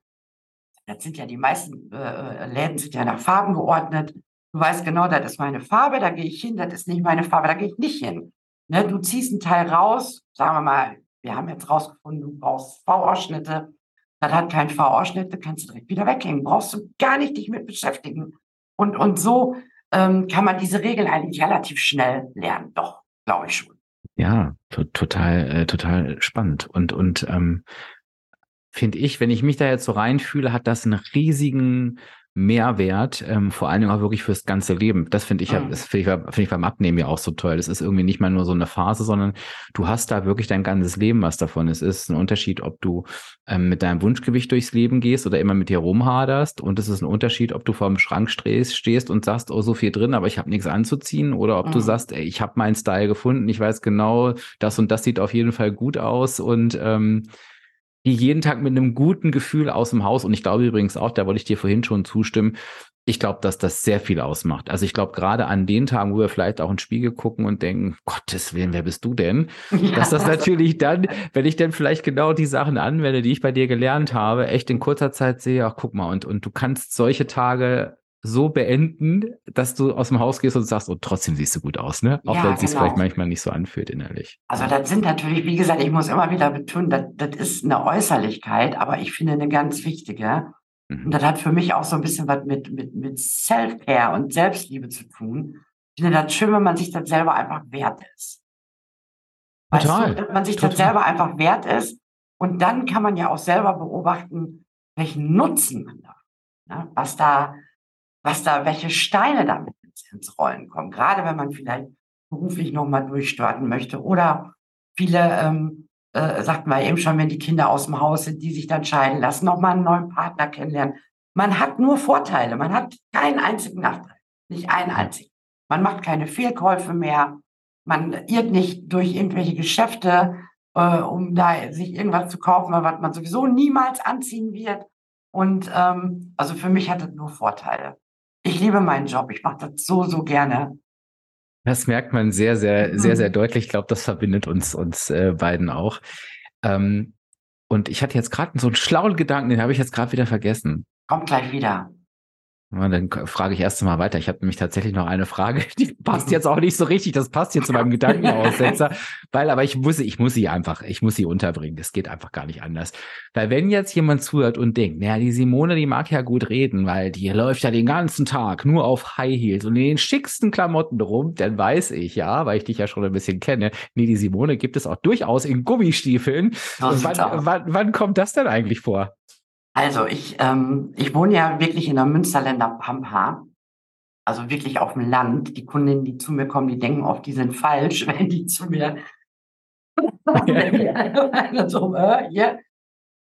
das sind ja die meisten äh, äh, Läden sind ja nach Farben geordnet. Du weißt genau, das ist meine Farbe, da gehe ich hin, das ist nicht meine Farbe, da gehe ich nicht hin. Ne, du ziehst einen Teil raus, sagen wir mal, wir haben jetzt rausgefunden, du brauchst V-Ausschnitte, das hat keinen V-Ausschnitt, kannst du direkt wieder weghängen. Brauchst du gar nicht dich mit beschäftigen. Und, und so ähm, kann man diese Regeln eigentlich relativ schnell lernen. Doch, glaube ich schon. Ja, total, äh, total spannend. Und, und ähm, finde ich, wenn ich mich da jetzt so reinfühle, hat das einen riesigen Mehrwert, ähm, vor allen Dingen auch wirklich fürs ganze Leben. Das finde ich, mhm. das finde ich, find ich beim Abnehmen ja auch so toll. Das ist irgendwie nicht mal nur so eine Phase, sondern du hast da wirklich dein ganzes Leben was davon. Es ist ein Unterschied, ob du ähm, mit deinem Wunschgewicht durchs Leben gehst oder immer mit dir rumhaderst. Und es ist ein Unterschied, ob du vor dem Schrank stehst, stehst und sagst, oh, so viel drin, aber ich habe nichts anzuziehen. Oder ob mhm. du sagst, ey, ich habe meinen Style gefunden, ich weiß genau, das und das sieht auf jeden Fall gut aus und ähm, die jeden Tag mit einem guten Gefühl aus dem Haus. Und ich glaube übrigens auch, da wollte ich dir vorhin schon zustimmen, ich glaube, dass das sehr viel ausmacht. Also ich glaube, gerade an den Tagen, wo wir vielleicht auch in den Spiegel gucken und denken, Gottes Willen, wer bist du denn? Ja. Dass das natürlich dann, wenn ich dann vielleicht genau die Sachen anwende, die ich bei dir gelernt habe, echt in kurzer Zeit sehe, ach guck mal, und, und du kannst solche Tage so beenden, dass du aus dem Haus gehst und sagst, oh, trotzdem siehst du gut aus, ne? Auch ja, wenn es sich genau. vielleicht manchmal nicht so anfühlt innerlich. Also das sind natürlich, wie gesagt, ich muss immer wieder betonen, das, das ist eine Äußerlichkeit, aber ich finde eine ganz wichtige. Mhm. Und das hat für mich auch so ein bisschen was mit, mit, mit Self-Care und Selbstliebe zu tun. Ich finde das schön, wenn man sich das selber einfach wert ist. Total. Weißt du, wenn man sich Total. das selber einfach wert ist. Und dann kann man ja auch selber beobachten, welchen Nutzen man da, ne? was da, was da, welche Steine damit ins Rollen kommen. Gerade wenn man vielleicht beruflich nochmal durchstarten möchte oder viele, ähm, äh, sagt man eben schon, wenn die Kinder aus dem Haus sind, die sich dann scheiden lassen, nochmal einen neuen Partner kennenlernen. Man hat nur Vorteile, man hat keinen einzigen Nachteil, nicht einen einzigen. Man macht keine Fehlkäufe mehr, man irrt nicht durch irgendwelche Geschäfte, äh, um da sich irgendwas zu kaufen, was man sowieso niemals anziehen wird. Und ähm, also für mich hat es nur Vorteile. Ich liebe meinen Job. Ich mache das so, so gerne. Das merkt man sehr, sehr, sehr, sehr mhm. deutlich. Ich glaube, das verbindet uns, uns äh, beiden auch. Ähm, und ich hatte jetzt gerade so einen schlauen Gedanken, den habe ich jetzt gerade wieder vergessen. Kommt gleich wieder. Dann frage ich erst mal weiter. Ich habe nämlich tatsächlich noch eine Frage, die passt jetzt auch nicht so richtig. Das passt hier zu meinem Gedankenaussetzer, weil aber ich muss, ich muss sie einfach, ich muss sie unterbringen. Das geht einfach gar nicht anders. Weil wenn jetzt jemand zuhört und denkt, naja, die Simone, die mag ja gut reden, weil die läuft ja den ganzen Tag nur auf High Heels und in den schicksten Klamotten rum, dann weiß ich ja, weil ich dich ja schon ein bisschen kenne, nee, die Simone gibt es auch durchaus in Gummistiefeln. Wann, wann, wann kommt das denn eigentlich vor? Also ich, ähm, ich wohne ja wirklich in der Münsterländer Pampa, also wirklich auf dem Land. Die Kundinnen, die zu mir kommen, die denken oft, die sind falsch, wenn die zu mir so, äh, yeah.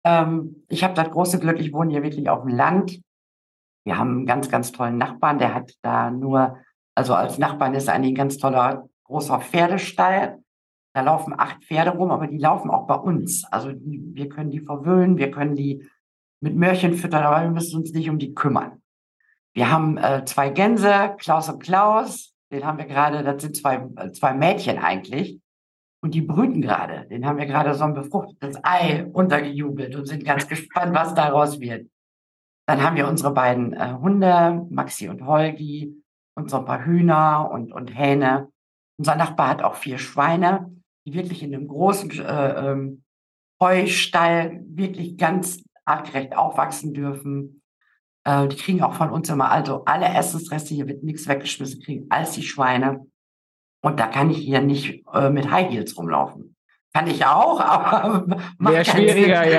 ähm, ich habe das große Glück, ich wohne hier wirklich auf dem Land. Wir haben einen ganz, ganz tollen Nachbarn, der hat da nur, also als Nachbarn ist eigentlich ein ganz toller großer Pferdestall. Da laufen acht Pferde rum, aber die laufen auch bei uns. Also die, wir können die verwöhnen, wir können die mit Möhrchen füttern, aber wir müssen uns nicht um die kümmern. Wir haben äh, zwei Gänse, Klaus und Klaus, den haben wir gerade, das sind zwei, äh, zwei Mädchen eigentlich. Und die brüten gerade. Den haben wir gerade so ein befruchtetes Ei untergejubelt und sind ganz gespannt, was daraus wird. Dann haben wir unsere beiden äh, Hunde, Maxi und Holgi, und so ein paar Hühner und, und Hähne. Unser Nachbar hat auch vier Schweine, die wirklich in einem großen äh, ähm, Heustall wirklich ganz artgerecht aufwachsen dürfen. Äh, die kriegen auch von uns immer, also alle Essensreste, hier wird nichts weggeschmissen, kriegen als die Schweine. Und da kann ich hier nicht äh, mit High Heels rumlaufen. Kann ich auch, aber macht schwieriger, Sinn.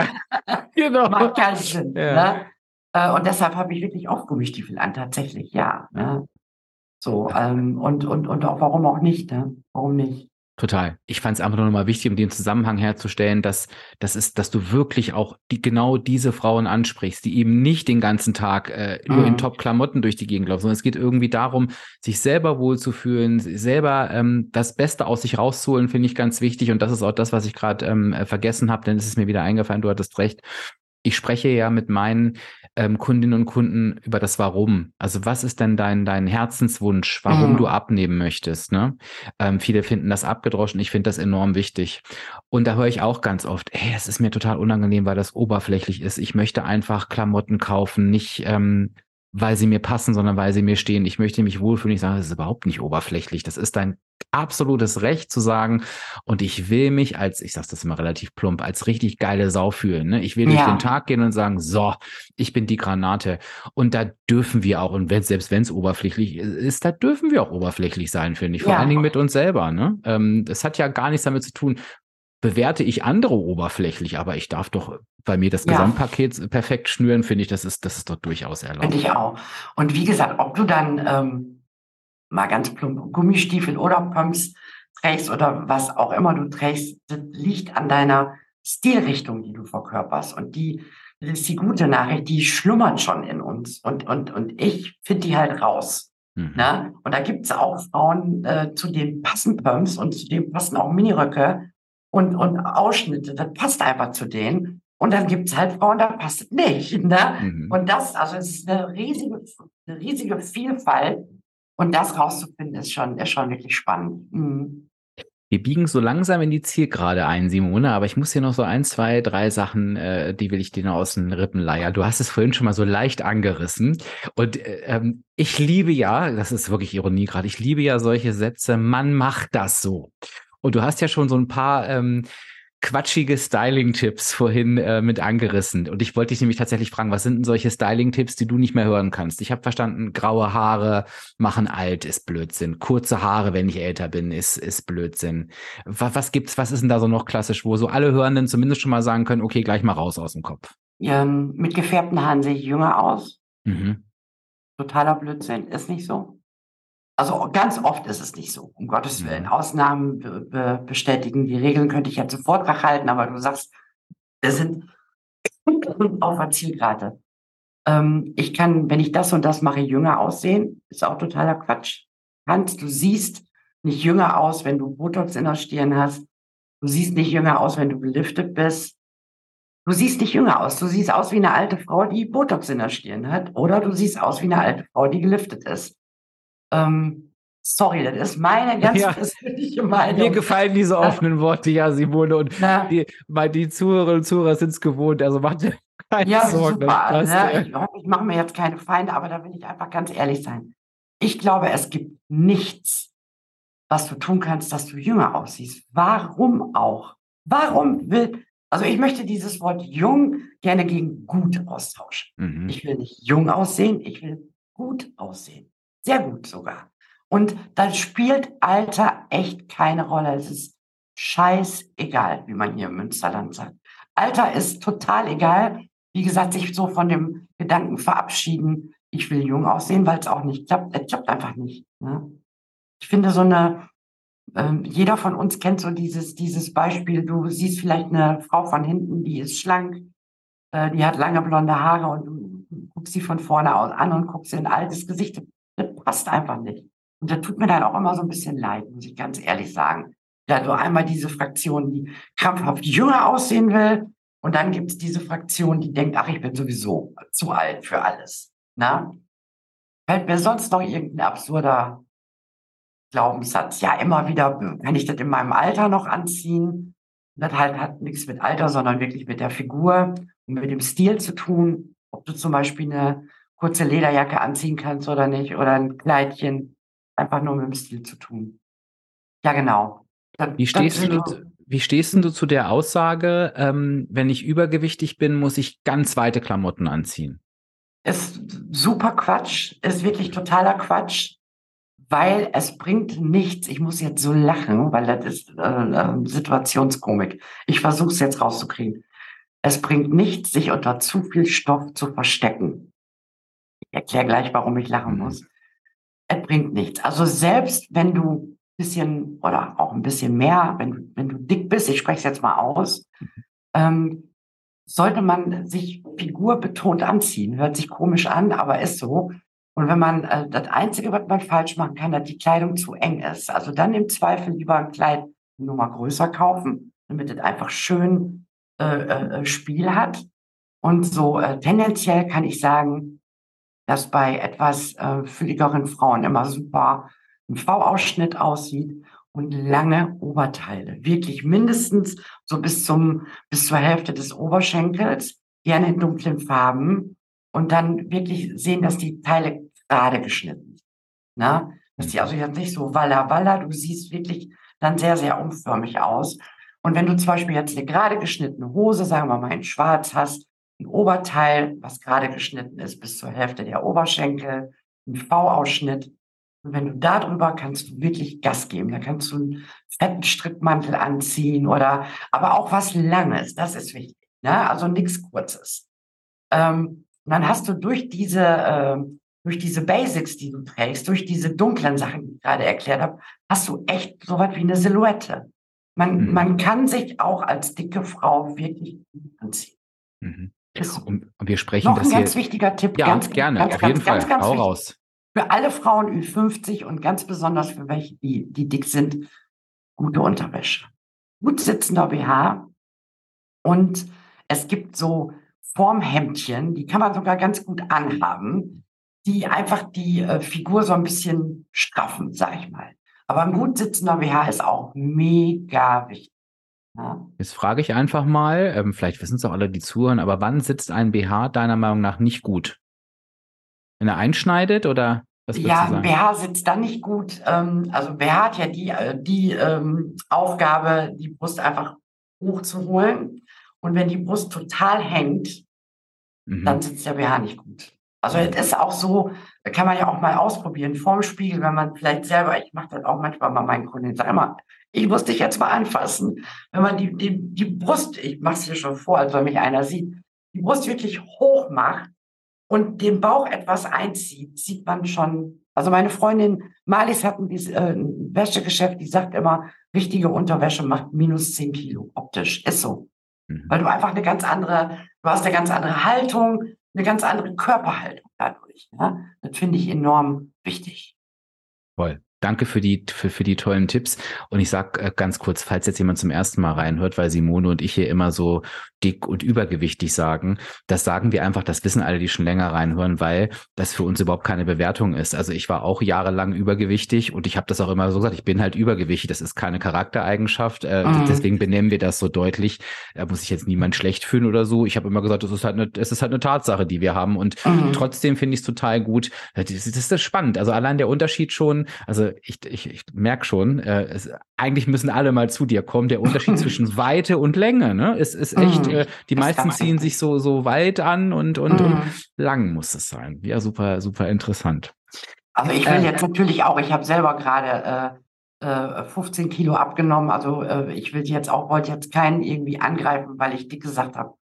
ja. genau. Macht keinen Sinn. Ja. Ne? Äh, und deshalb habe ich wirklich auch Gummistiefel an, tatsächlich, ja. Ne? So, ähm, und, und, und auch, warum auch nicht, ne? Warum nicht? Total. Ich fand es einfach nur noch mal wichtig, um den Zusammenhang herzustellen, dass, das ist, dass du wirklich auch die, genau diese Frauen ansprichst, die eben nicht den ganzen Tag äh, nur mhm. in Top-Klamotten durch die Gegend laufen, sondern es geht irgendwie darum, sich selber wohlzufühlen, selber ähm, das Beste aus sich rauszuholen, finde ich ganz wichtig. Und das ist auch das, was ich gerade ähm, vergessen habe, denn es ist mir wieder eingefallen, du hattest recht ich spreche ja mit meinen ähm, Kundinnen und Kunden über das Warum. Also was ist denn dein, dein Herzenswunsch, warum mhm. du abnehmen möchtest? Ne? Ähm, viele finden das abgedroschen, ich finde das enorm wichtig. Und da höre ich auch ganz oft, hey, es ist mir total unangenehm, weil das oberflächlich ist. Ich möchte einfach Klamotten kaufen, nicht ähm, weil sie mir passen, sondern weil sie mir stehen. Ich möchte mich wohlfühlen. Ich sage, das ist überhaupt nicht oberflächlich. Das ist dein absolutes Recht zu sagen. Und ich will mich als, ich sage das immer relativ plump, als richtig geile Sau fühlen. Ne? Ich will durch den Tag gehen und sagen, so, ich bin die Granate. Und da dürfen wir auch, und wenn, selbst wenn es oberflächlich ist, da dürfen wir auch oberflächlich sein, finde ich. Vor ja. allen Dingen mit uns selber. Ne? Ähm, das hat ja gar nichts damit zu tun, bewerte ich andere oberflächlich, aber ich darf doch bei mir das Gesamtpaket ja. perfekt schnüren, finde ich, das ist, das ist doch durchaus erlaubt. Finde ich auch. Und wie gesagt, ob du dann ähm, mal ganz plump Gummistiefel oder Pumps trägst oder was auch immer du trägst, das liegt an deiner Stilrichtung, die du verkörperst. Und die, das ist die gute Nachricht, die schlummert schon in uns. Und, und, und ich finde die halt raus. Mhm. Ne? Und da gibt es auch Frauen, äh, zu denen passen Pumps und zu denen passen auch Miniröcke und, und Ausschnitte. Das passt einfach zu denen. Und dann gibt es halt Frauen, da passt es nicht. Ne? Mhm. Und das, also es ist eine riesige, eine riesige Vielfalt. Und das rauszufinden, ist schon, ist schon wirklich spannend. Mhm. Wir biegen so langsam in die Zielgerade ein, Simone, aber ich muss hier noch so ein, zwei, drei Sachen, äh, die will ich dir noch aus den Rippen leiern. Du hast es vorhin schon mal so leicht angerissen. Und äh, ähm, ich liebe ja, das ist wirklich Ironie gerade, ich liebe ja solche Sätze, man macht das so. Und du hast ja schon so ein paar ähm, quatschige Styling-Tipps vorhin äh, mit angerissen. Und ich wollte dich nämlich tatsächlich fragen, was sind denn solche Styling-Tipps, die du nicht mehr hören kannst? Ich habe verstanden, graue Haare machen alt, ist Blödsinn. Kurze Haare, wenn ich älter bin, ist, ist Blödsinn. Was, was gibt's, was ist denn da so noch klassisch, wo so alle Hörenden zumindest schon mal sagen können, okay, gleich mal raus aus dem Kopf? Ähm, mit gefärbten Haaren sehe ich jünger aus. Mhm. Totaler Blödsinn, ist nicht so. Also ganz oft ist es nicht so, um Gottes Willen. Mhm. Ausnahmen be be bestätigen die Regeln, könnte ich jetzt einen Vortrag halten, aber du sagst, wir sind auf der Zielgerade. Ähm, ich kann, wenn ich das und das mache, jünger aussehen, ist auch totaler Quatsch. Hans, du siehst nicht jünger aus, wenn du Botox in der Stirn hast. Du siehst nicht jünger aus, wenn du geliftet bist. Du siehst nicht jünger aus. Du siehst aus wie eine alte Frau, die Botox in der Stirn hat. Oder du siehst aus wie eine alte Frau, die geliftet ist. Ähm, sorry, das ist meine ganz ja. persönliche Meinung. Mir gefallen diese offenen Worte, ja, Simone. Und ja. die, die Zuhörerinnen und Zuhörer sind es gewohnt. Also macht dir keine ja, Sorgen. Super, ne? Ich, ich mache mir jetzt keine Feinde, aber da will ich einfach ganz ehrlich sein. Ich glaube, es gibt nichts, was du tun kannst, dass du jünger aussiehst. Warum auch? Warum will, also ich möchte dieses Wort jung gerne gegen gut austauschen. Mhm. Ich will nicht jung aussehen, ich will gut aussehen. Sehr gut sogar. Und da spielt Alter echt keine Rolle. Es ist scheißegal, wie man hier im Münsterland sagt. Alter ist total egal. Wie gesagt, sich so von dem Gedanken verabschieden, ich will jung aussehen, weil es auch nicht klappt. Es klappt einfach nicht. Ne? Ich finde so eine, äh, jeder von uns kennt so dieses, dieses Beispiel, du siehst vielleicht eine Frau von hinten, die ist schlank, äh, die hat lange blonde Haare und du guckst sie von vorne an und guckst ihr ein altes Gesicht passt einfach nicht. Und das tut mir dann auch immer so ein bisschen leid, muss ich ganz ehrlich sagen. Da du einmal diese Fraktion, die krampfhaft jünger aussehen will, und dann gibt es diese Fraktion, die denkt, ach, ich bin sowieso zu alt für alles. Na? Fällt mir sonst noch irgendein absurder Glaubenssatz? Ja, immer wieder kann ich das in meinem Alter noch anziehen. Das halt hat nichts mit Alter, sondern wirklich mit der Figur und mit dem Stil zu tun. Ob du zum Beispiel eine kurze Lederjacke anziehen kannst oder nicht oder ein Kleidchen. Einfach nur mit dem Stil zu tun. Ja, genau. Das, wie, stehst du, wie stehst du zu der Aussage, ähm, wenn ich übergewichtig bin, muss ich ganz weite Klamotten anziehen? Ist super Quatsch, ist wirklich totaler Quatsch, weil es bringt nichts. Ich muss jetzt so lachen, weil das ist äh, äh, Situationskomik. Ich versuche es jetzt rauszukriegen. Es bringt nichts, sich unter zu viel Stoff zu verstecken. Ich erkläre gleich, warum ich lachen mhm. muss. Es bringt nichts. Also selbst wenn du bisschen oder auch ein bisschen mehr, wenn, wenn du dick bist, ich spreche es jetzt mal aus, ähm, sollte man sich figurbetont anziehen. Hört sich komisch an, aber ist so. Und wenn man, äh, das Einzige, was man falsch machen kann, dass die Kleidung zu eng ist. Also dann im Zweifel lieber ein Kleid nur mal größer kaufen, damit es einfach schön äh, äh, Spiel hat. Und so äh, tendenziell kann ich sagen, dass bei etwas äh, fülligeren Frauen immer super ein V-Ausschnitt aussieht und lange Oberteile. Wirklich mindestens so bis zum, bis zur Hälfte des Oberschenkels, gerne in dunklen Farben und dann wirklich sehen, dass die Teile gerade geschnitten sind. Na? Dass die also jetzt nicht so walla walla, du siehst wirklich dann sehr, sehr umförmig aus. Und wenn du zum Beispiel jetzt eine gerade geschnittene Hose, sagen wir mal in schwarz hast, ein Oberteil, was gerade geschnitten ist bis zur Hälfte der Oberschenkel, ein V-Ausschnitt, und wenn du darüber kannst du wirklich Gas geben. Da kannst du einen fetten Strickmantel anziehen oder aber auch was Langes. Das ist wichtig. Ne? Also nichts Kurzes. Ähm, und dann hast du durch diese, äh, durch diese Basics, die du trägst, durch diese dunklen Sachen, die ich gerade erklärt habe, hast du echt so was wie eine Silhouette. Man, mhm. man kann sich auch als dicke Frau wirklich anziehen. Mhm. Und wir sprechen noch ein ganz wichtiger Tipp. Ja, ganz, gerne, ganz, auf jeden ganz, Fall. Hau raus. Für alle Frauen Ü50 und ganz besonders für welche, die, die dick sind, gute Unterwäsche. Gut sitzender BH. Und es gibt so Formhemdchen, die kann man sogar ganz gut anhaben, die einfach die äh, Figur so ein bisschen straffen, sag ich mal. Aber ein gut sitzender BH ist auch mega wichtig. Ja. Jetzt frage ich einfach mal, ähm, vielleicht wissen es auch alle, die zuhören, aber wann sitzt ein BH deiner Meinung nach nicht gut? Wenn er einschneidet oder was Ja, ein BH sitzt dann nicht gut. Ähm, also BH hat ja die, äh, die ähm, Aufgabe, die Brust einfach hochzuholen. Und wenn die Brust total hängt, mhm. dann sitzt der BH nicht gut. Also es ist auch so, kann man ja auch mal ausprobieren, vorm Spiegel, wenn man vielleicht selber, ich mache das auch manchmal bei meinen Kunden, sag immer, ich muss dich jetzt mal anfassen. Wenn man die, die, die Brust, ich mache es hier schon vor, als wenn mich einer sieht, die Brust wirklich hoch macht, und den Bauch etwas einzieht, sieht man schon. Also meine Freundin Malis hat ein, äh, Wäschegeschäft, die sagt immer, richtige Unterwäsche macht minus 10 Kilo optisch. Ist so. Mhm. Weil du einfach eine ganz andere, du hast eine ganz andere Haltung, eine ganz andere Körperhaltung dadurch. Ja? Das finde ich enorm wichtig. Voll. Danke für die, für, für die tollen Tipps. Und ich sag äh, ganz kurz, falls jetzt jemand zum ersten Mal reinhört, weil Simone und ich hier immer so dick und übergewichtig sagen, das sagen wir einfach, das wissen alle, die schon länger reinhören, weil das für uns überhaupt keine Bewertung ist. Also ich war auch jahrelang übergewichtig und ich habe das auch immer so gesagt, ich bin halt übergewichtig, das ist keine Charaktereigenschaft, äh, mhm. deswegen benennen wir das so deutlich. Da muss sich jetzt niemand schlecht fühlen oder so. Ich habe immer gesagt, es ist halt eine, es ist halt eine Tatsache, die wir haben und mhm. trotzdem finde ich es total gut. Das, das ist spannend. Also allein der Unterschied schon, also ich, ich, ich merke schon, äh, es, eigentlich müssen alle mal zu dir kommen. Der Unterschied zwischen Weite und Länge, ne, ist, ist echt, mm, äh, die meisten ziehen sich so, so weit an und, und, mm. und lang muss es sein. Ja, super, super interessant. Also ich will äh, jetzt natürlich auch, ich habe selber gerade äh, 15 äh, Kilo abgenommen. Also äh, ich will jetzt auch, wollte jetzt keinen irgendwie angreifen, weil ich dick gesagt habe,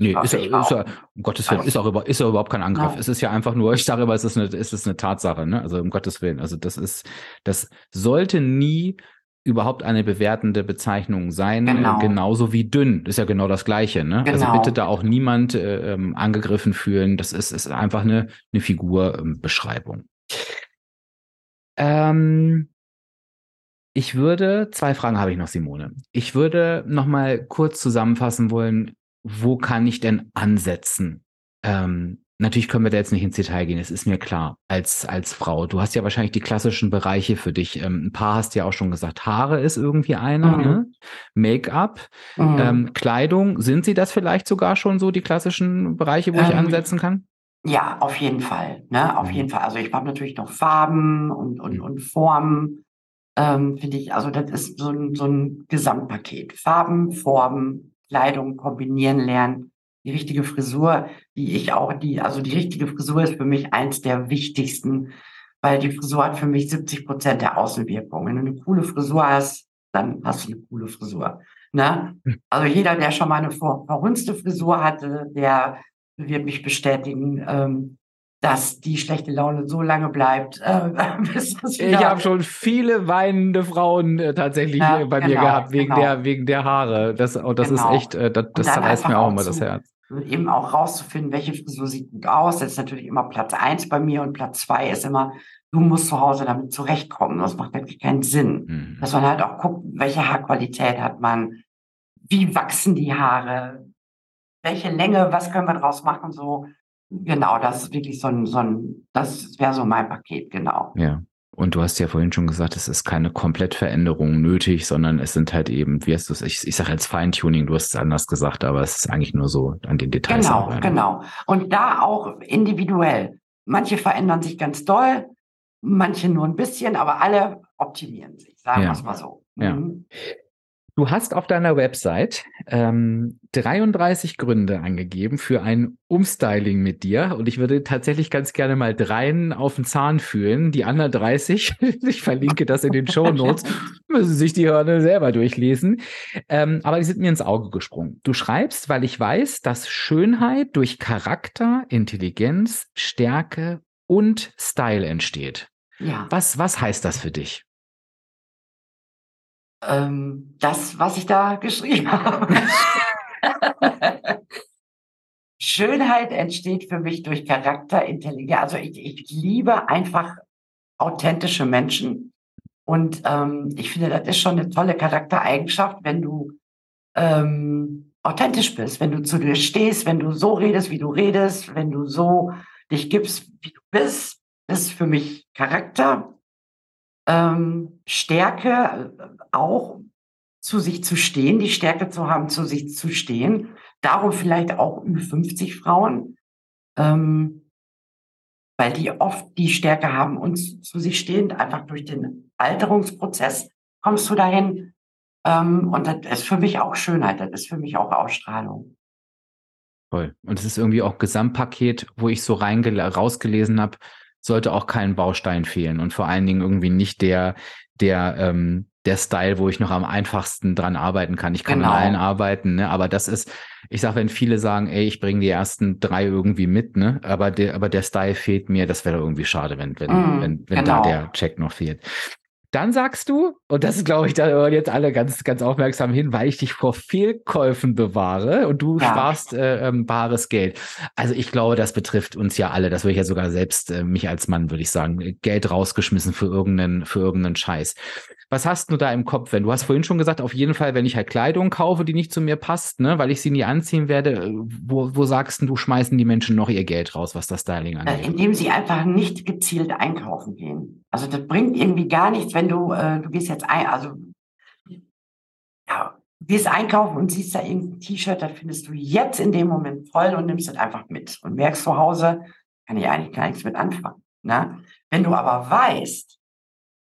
Nee, ist, ist ja, um Gottes Willen, ist auch, über, ist auch überhaupt kein Angriff. Ja. Es ist ja einfach nur, ich sage immer, es ist eine, es ist eine Tatsache, ne? Also um Gottes Willen. Also das ist, das sollte nie überhaupt eine bewertende Bezeichnung sein, genau. genauso wie dünn. Das ist ja genau das Gleiche. Ne? Also genau. Also bitte da auch niemand äh, ähm, angegriffen fühlen. Das ist, ist einfach eine, eine Figurbeschreibung. Ähm, ich würde, zwei Fragen habe ich noch, Simone. Ich würde noch mal kurz zusammenfassen wollen, wo kann ich denn ansetzen? Ähm, natürlich können wir da jetzt nicht ins Detail gehen, es ist mir klar, als, als Frau. Du hast ja wahrscheinlich die klassischen Bereiche für dich. Ähm, ein paar hast ja auch schon gesagt, Haare ist irgendwie einer, mhm. ne? Make-up, mhm. ähm, Kleidung. Sind sie das vielleicht sogar schon so, die klassischen Bereiche, wo ich ähm, ansetzen kann? Ja, auf jeden Fall. Ne? Auf mhm. jeden Fall. Also ich habe natürlich noch Farben und, und, mhm. und Formen. Ähm, Finde ich, also das ist so ein, so ein Gesamtpaket. Farben, Formen, Kleidung kombinieren lernen. Die richtige Frisur, die ich auch, die, also die richtige Frisur ist für mich eins der wichtigsten, weil die Frisur hat für mich 70 Prozent der Außenwirkung. Wenn du eine coole Frisur hast, dann hast du eine coole Frisur. Ne? Hm. Also jeder, der schon mal eine verhunzte Frisur hatte, der wird mich bestätigen. Ähm, dass die schlechte Laune so lange bleibt, äh, bis das Ich habe schon viele weinende Frauen äh, tatsächlich ja, bei genau, mir gehabt, wegen, genau. der, wegen der Haare. Das, oh, das genau. ist echt, äh, das, das zerreißt mir auch immer das Herz. Eben auch rauszufinden, welche Frisur sieht gut aus. Das ist natürlich immer Platz eins bei mir und Platz zwei ist immer, du musst zu Hause damit zurechtkommen. Das macht wirklich keinen Sinn. Mhm. Dass man halt auch guckt, welche Haarqualität hat man, wie wachsen die Haare, welche Länge, was können wir draus machen, so. Genau, das ist wirklich so ein, so ein das wäre so mein Paket, genau. Ja. Und du hast ja vorhin schon gesagt, es ist keine Komplettveränderung nötig, sondern es sind halt eben, wie hast du es, ich, ich sage jetzt Feintuning, du hast es anders gesagt, aber es ist eigentlich nur so an den Details. Genau, arbeiten. genau. Und da auch individuell. Manche verändern sich ganz doll, manche nur ein bisschen, aber alle optimieren sich, sagen wir es mal so. Mhm. Du hast auf deiner Website ähm, 33 Gründe angegeben für ein Umstyling mit dir und ich würde tatsächlich ganz gerne mal dreien auf den Zahn fühlen. Die anderen 30, ich verlinke das in den Show Notes, müssen sich die Hörner selber durchlesen. Ähm, aber die sind mir ins Auge gesprungen. Du schreibst, weil ich weiß, dass Schönheit durch Charakter, Intelligenz, Stärke und Style entsteht. Ja. Was, was heißt das für dich? Ähm, das, was ich da geschrieben habe. Schönheit entsteht für mich durch Charakter, Intelligenz. Also ich, ich liebe einfach authentische Menschen. Und ähm, ich finde, das ist schon eine tolle Charaktereigenschaft, wenn du ähm, authentisch bist, wenn du zu dir stehst, wenn du so redest, wie du redest, wenn du so dich gibst, wie du bist, ist für mich Charakter ähm, Stärke äh, auch zu sich zu stehen, die Stärke zu haben, zu sich zu stehen. Darum vielleicht auch Ü50 Frauen, ähm, weil die oft die Stärke haben, uns zu sich stehen, einfach durch den Alterungsprozess kommst du dahin. Ähm, und das ist für mich auch Schönheit, das ist für mich auch Ausstrahlung. Toll. Und es ist irgendwie auch Gesamtpaket, wo ich so rausgelesen habe, sollte auch kein Baustein fehlen und vor allen Dingen irgendwie nicht der, der, ähm, der Style, wo ich noch am einfachsten dran arbeiten kann. Ich kann genau. an allen arbeiten, ne? aber das ist, ich sag, wenn viele sagen, ey, ich bringe die ersten drei irgendwie mit, ne, aber der, aber der Style fehlt mir, das wäre irgendwie schade, wenn, wenn, mm, wenn, wenn genau. da der Check noch fehlt. Dann sagst du, und das ist, glaube ich, da hören jetzt alle ganz, ganz aufmerksam hin, weil ich dich vor Fehlkäufen bewahre und du ja. sparst äh, ähm, bares Geld. Also ich glaube, das betrifft uns ja alle. Das würde ich ja sogar selbst, äh, mich als Mann, würde ich sagen, Geld rausgeschmissen für irgendeinen, für irgendeinen Scheiß. Was hast du da im Kopf, wenn du hast vorhin schon gesagt, auf jeden Fall, wenn ich halt Kleidung kaufe, die nicht zu mir passt, ne, weil ich sie nie anziehen werde, äh, wo, wo sagst du, schmeißen die Menschen noch ihr Geld raus, was das Styling äh, angeht? Indem sie einfach nicht gezielt einkaufen gehen. Also das bringt irgendwie gar nichts, wenn du, äh, du gehst jetzt ein, also ja, gehst einkaufen und siehst da irgendein T-Shirt, das findest du jetzt in dem Moment voll und nimmst es einfach mit und merkst zu Hause, kann ich eigentlich gar nichts mit anfangen. Ne? Wenn du aber weißt,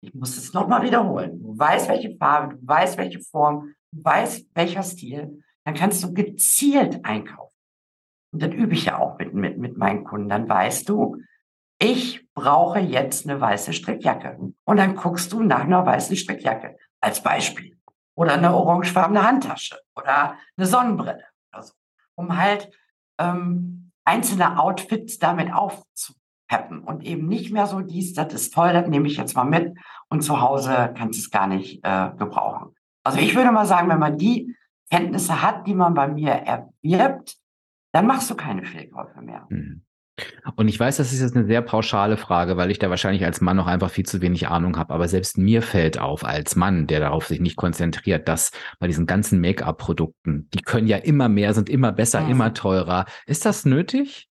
ich muss es nochmal wiederholen. Du weißt, welche Farbe, du weißt, welche Form, du weißt, welcher Stil. Dann kannst du gezielt einkaufen. Und das übe ich ja auch mit, mit, mit meinen Kunden. Dann weißt du, ich brauche jetzt eine weiße Strickjacke. Und dann guckst du nach einer weißen Strickjacke als Beispiel. Oder eine orangefarbene Handtasche oder eine Sonnenbrille oder so. Um halt ähm, einzelne Outfits damit aufzu peppen und eben nicht mehr so dies, das ist toll, das nehme ich jetzt mal mit und zu Hause kannst du es gar nicht äh, gebrauchen. Also ich würde mal sagen, wenn man die Kenntnisse hat, die man bei mir erwirbt, dann machst du keine Fehlkäufe mehr. Mhm. Und ich weiß, das ist jetzt eine sehr pauschale Frage, weil ich da wahrscheinlich als Mann noch einfach viel zu wenig Ahnung habe. Aber selbst mir fällt auf als Mann, der darauf sich nicht konzentriert, dass bei diesen ganzen Make-up-Produkten, die können ja immer mehr, sind immer besser, mhm. immer teurer. Ist das nötig?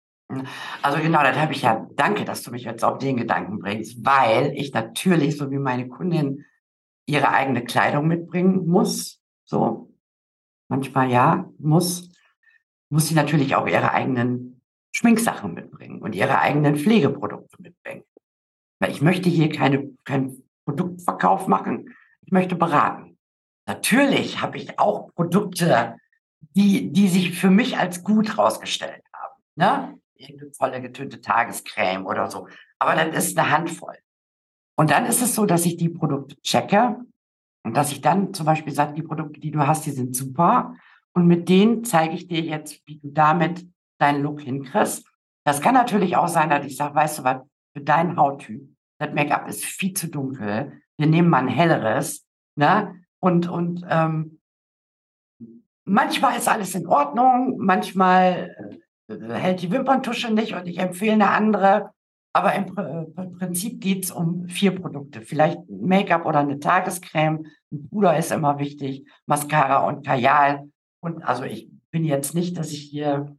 Also genau, das habe ich ja, danke, dass du mich jetzt auf den Gedanken bringst, weil ich natürlich, so wie meine Kundin, ihre eigene Kleidung mitbringen muss. So, manchmal ja, muss, muss sie natürlich auch ihre eigenen Schminksachen mitbringen und ihre eigenen Pflegeprodukte mitbringen. Weil ich möchte hier keine, keinen Produktverkauf machen, ich möchte beraten. Natürlich habe ich auch Produkte, die, die sich für mich als gut rausgestellt haben. Ne? Irgendeine tolle getönte Tagescreme oder so. Aber das ist eine Handvoll. Und dann ist es so, dass ich die Produkte checke und dass ich dann zum Beispiel sage, die Produkte, die du hast, die sind super. Und mit denen zeige ich dir jetzt, wie du damit deinen Look hinkriegst. Das kann natürlich auch sein, dass ich sage, weißt du was, für deinen Hauttyp, das Make-up ist viel zu dunkel. Wir nehmen mal ein helleres. Ne? Und, und ähm, manchmal ist alles in Ordnung, manchmal äh, hält die Wimperntusche nicht und ich empfehle eine andere. Aber im, äh, Prinzip geht's um vier Produkte. Vielleicht Make-up oder eine Tagescreme. Ein Puder ist immer wichtig, Mascara und Kajal. Und also ich bin jetzt nicht, dass ich hier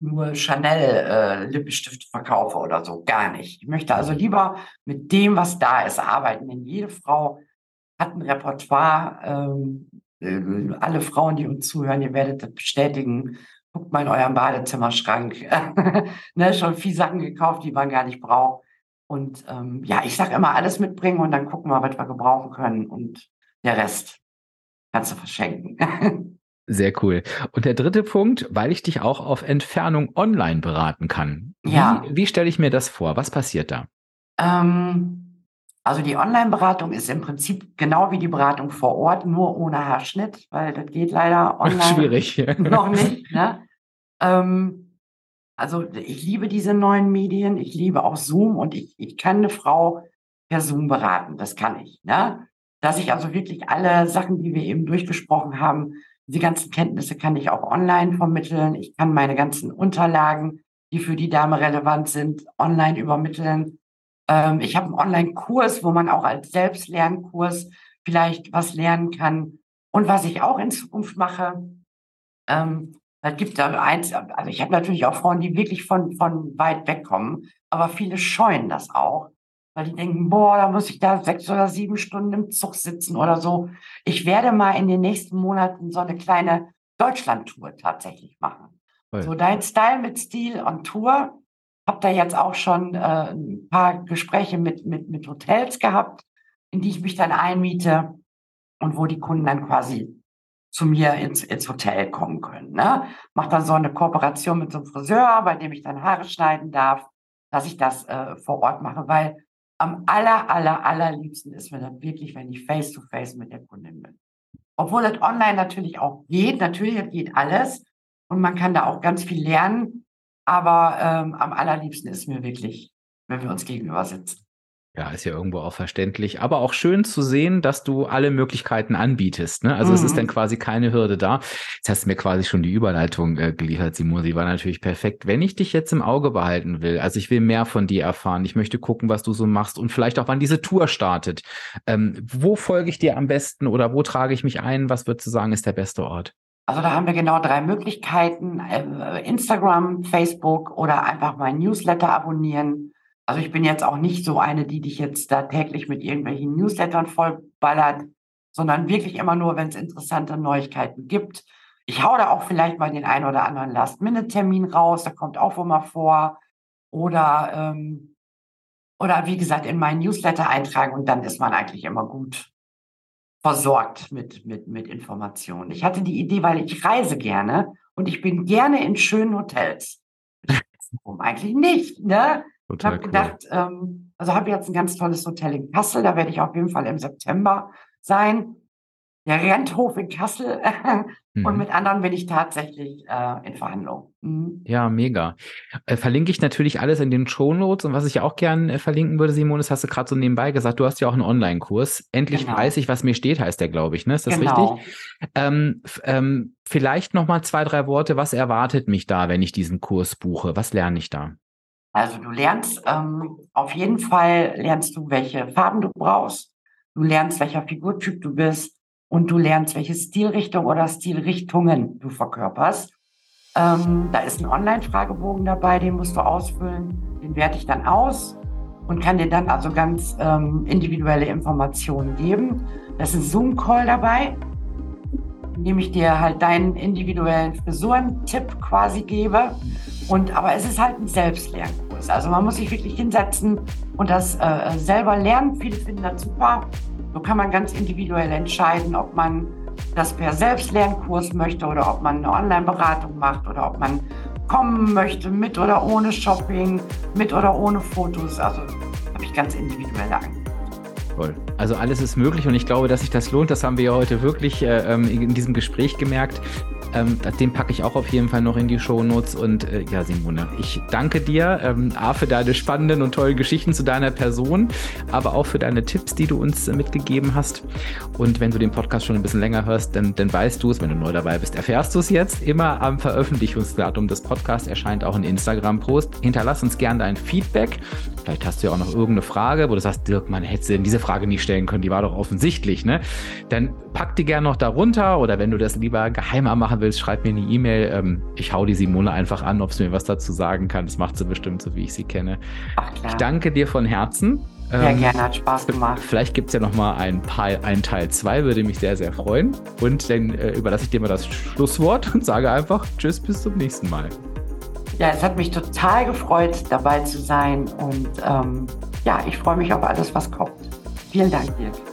nur Chanel äh, verkaufe oder so. Gar nicht. Ich möchte also lieber mit dem, was da ist, arbeiten. Denn jede Frau hat ein Repertoire. Ähm, äh, alle Frauen, die uns zuhören, ihr werdet das bestätigen. Guckt mal in eurem Badezimmerschrank. ne, schon viel Sachen gekauft, die man gar nicht braucht. Und ähm, ja, ich sage immer, alles mitbringen und dann gucken wir, was wir gebrauchen können. Und der Rest kannst du verschenken. Sehr cool. Und der dritte Punkt, weil ich dich auch auf Entfernung online beraten kann. Ja. Wie, wie stelle ich mir das vor? Was passiert da? Ähm, also die Online-Beratung ist im Prinzip genau wie die Beratung vor Ort, nur ohne Haarschnitt, weil das geht leider online Schwierig. noch nicht. Ne? Ähm, also ich liebe diese neuen Medien, ich liebe auch Zoom und ich, ich kann eine Frau per Zoom beraten, das kann ich. Ne? Dass ich also wirklich alle Sachen, die wir eben durchgesprochen haben, die ganzen Kenntnisse kann ich auch online vermitteln. Ich kann meine ganzen Unterlagen, die für die Dame relevant sind, online übermitteln. Ähm, ich habe einen Online-Kurs, wo man auch als Selbstlernkurs vielleicht was lernen kann. Und was ich auch in Zukunft mache, ähm, da gibt da eins, also ich habe natürlich auch Frauen, die wirklich von, von weit weg kommen, aber viele scheuen das auch weil die denken, boah, da muss ich da sechs oder sieben Stunden im Zug sitzen oder so. Ich werde mal in den nächsten Monaten so eine kleine Deutschland-Tour tatsächlich machen. Cool. So dein Style mit Stil on Tour. Hab da jetzt auch schon äh, ein paar Gespräche mit, mit, mit Hotels gehabt, in die ich mich dann einmiete und wo die Kunden dann quasi zu mir ins, ins Hotel kommen können. Ne? Mach dann so eine Kooperation mit so einem Friseur, bei dem ich dann Haare schneiden darf, dass ich das äh, vor Ort mache, weil am aller, aller, allerliebsten ist mir das wirklich, wenn ich face to face mit der Kundin bin. Obwohl das online natürlich auch geht. Natürlich geht alles. Und man kann da auch ganz viel lernen. Aber ähm, am allerliebsten ist mir wirklich, wenn wir uns gegenüber sitzen. Ja, ist ja irgendwo auch verständlich. Aber auch schön zu sehen, dass du alle Möglichkeiten anbietest. Ne? Also mhm. es ist dann mhm. quasi keine Hürde da. Jetzt hast du mir quasi schon die Überleitung äh, geliefert, Simon. Sie war natürlich perfekt. Wenn ich dich jetzt im Auge behalten will, also ich will mehr von dir erfahren, ich möchte gucken, was du so machst und vielleicht auch, wann diese Tour startet. Ähm, wo folge ich dir am besten oder wo trage ich mich ein? Was würdest du sagen, ist der beste Ort? Also da haben wir genau drei Möglichkeiten. Äh, Instagram, Facebook oder einfach mein Newsletter abonnieren. Also ich bin jetzt auch nicht so eine, die dich jetzt da täglich mit irgendwelchen Newslettern vollballert, sondern wirklich immer nur, wenn es interessante Neuigkeiten gibt. Ich hau da auch vielleicht mal den einen oder anderen Last-Minute-Termin raus, da kommt auch wohl mal vor. Oder, ähm, oder wie gesagt, in meinen Newsletter eintragen und dann ist man eigentlich immer gut versorgt mit, mit, mit Informationen. Ich hatte die Idee, weil ich reise gerne und ich bin gerne in schönen Hotels. Warum eigentlich nicht, ne? Ich habe gedacht, ähm, also habe jetzt ein ganz tolles Hotel in Kassel, da werde ich auf jeden Fall im September sein. Der Renthof in Kassel mhm. und mit anderen bin ich tatsächlich äh, in Verhandlung. Mhm. Ja, mega. Äh, verlinke ich natürlich alles in den Show Notes und was ich auch gerne äh, verlinken würde, Simon, das hast du gerade so nebenbei gesagt, du hast ja auch einen Online-Kurs. Endlich genau. weiß ich, was mir steht, heißt der, glaube ich, ne? Ist das genau. richtig? Ähm, ähm, vielleicht noch mal zwei, drei Worte. Was erwartet mich da, wenn ich diesen Kurs buche? Was lerne ich da? Also du lernst ähm, auf jeden Fall lernst du, welche Farben du brauchst. Du lernst, welcher Figurtyp du bist und du lernst, welche Stilrichtung oder Stilrichtungen du verkörperst. Ähm, da ist ein Online-Fragebogen dabei, den musst du ausfüllen. Den werte ich dann aus und kann dir dann also ganz ähm, individuelle Informationen geben. Da ist ein Zoom-Call dabei, in dem ich dir halt deinen individuellen Frisurentipp quasi gebe. Und, aber es ist halt ein Selbstlernkurs. Also man muss sich wirklich hinsetzen und das äh, selber lernen. Viele finden das super. So kann man ganz individuell entscheiden, ob man das per Selbstlernkurs möchte oder ob man eine Online-Beratung macht oder ob man kommen möchte mit oder ohne Shopping, mit oder ohne Fotos. Also habe ich ganz individuelle Angebote. Toll. Also alles ist möglich und ich glaube, dass sich das lohnt. Das haben wir ja heute wirklich äh, ähm, in diesem Gespräch gemerkt. Ähm, den packe ich auch auf jeden Fall noch in die Shownotes. Und äh, ja, Simone, ich danke dir ähm, A, für deine spannenden und tollen Geschichten zu deiner Person, aber auch für deine Tipps, die du uns äh, mitgegeben hast. Und wenn du den Podcast schon ein bisschen länger hörst, dann, dann weißt du es. Wenn du neu dabei bist, erfährst du es jetzt. Immer am Veröffentlichungsdatum des Podcasts erscheint auch ein Instagram-Post. Hinterlass uns gerne dein Feedback. Vielleicht hast du ja auch noch irgendeine Frage, wo du sagst, Dirk, man hätte diese Frage nicht stellen können, die war doch offensichtlich. Ne? Dann pack die gerne noch darunter oder wenn du das lieber geheimer machen willst, schreib mir eine E-Mail. Ähm, ich hau die Simone einfach an, ob sie mir was dazu sagen kann. Das macht sie bestimmt, so wie ich sie kenne. Ach, ich danke dir von Herzen. Ja, ähm, gerne, hat Spaß gemacht. Vielleicht gibt es ja noch mal ein, ein Teil 2, würde mich sehr, sehr freuen. Und dann äh, überlasse ich dir mal das Schlusswort und sage einfach Tschüss, bis zum nächsten Mal. Ja, es hat mich total gefreut, dabei zu sein. Und ähm, ja, ich freue mich auf alles, was kommt. Vielen Dank, Dirk.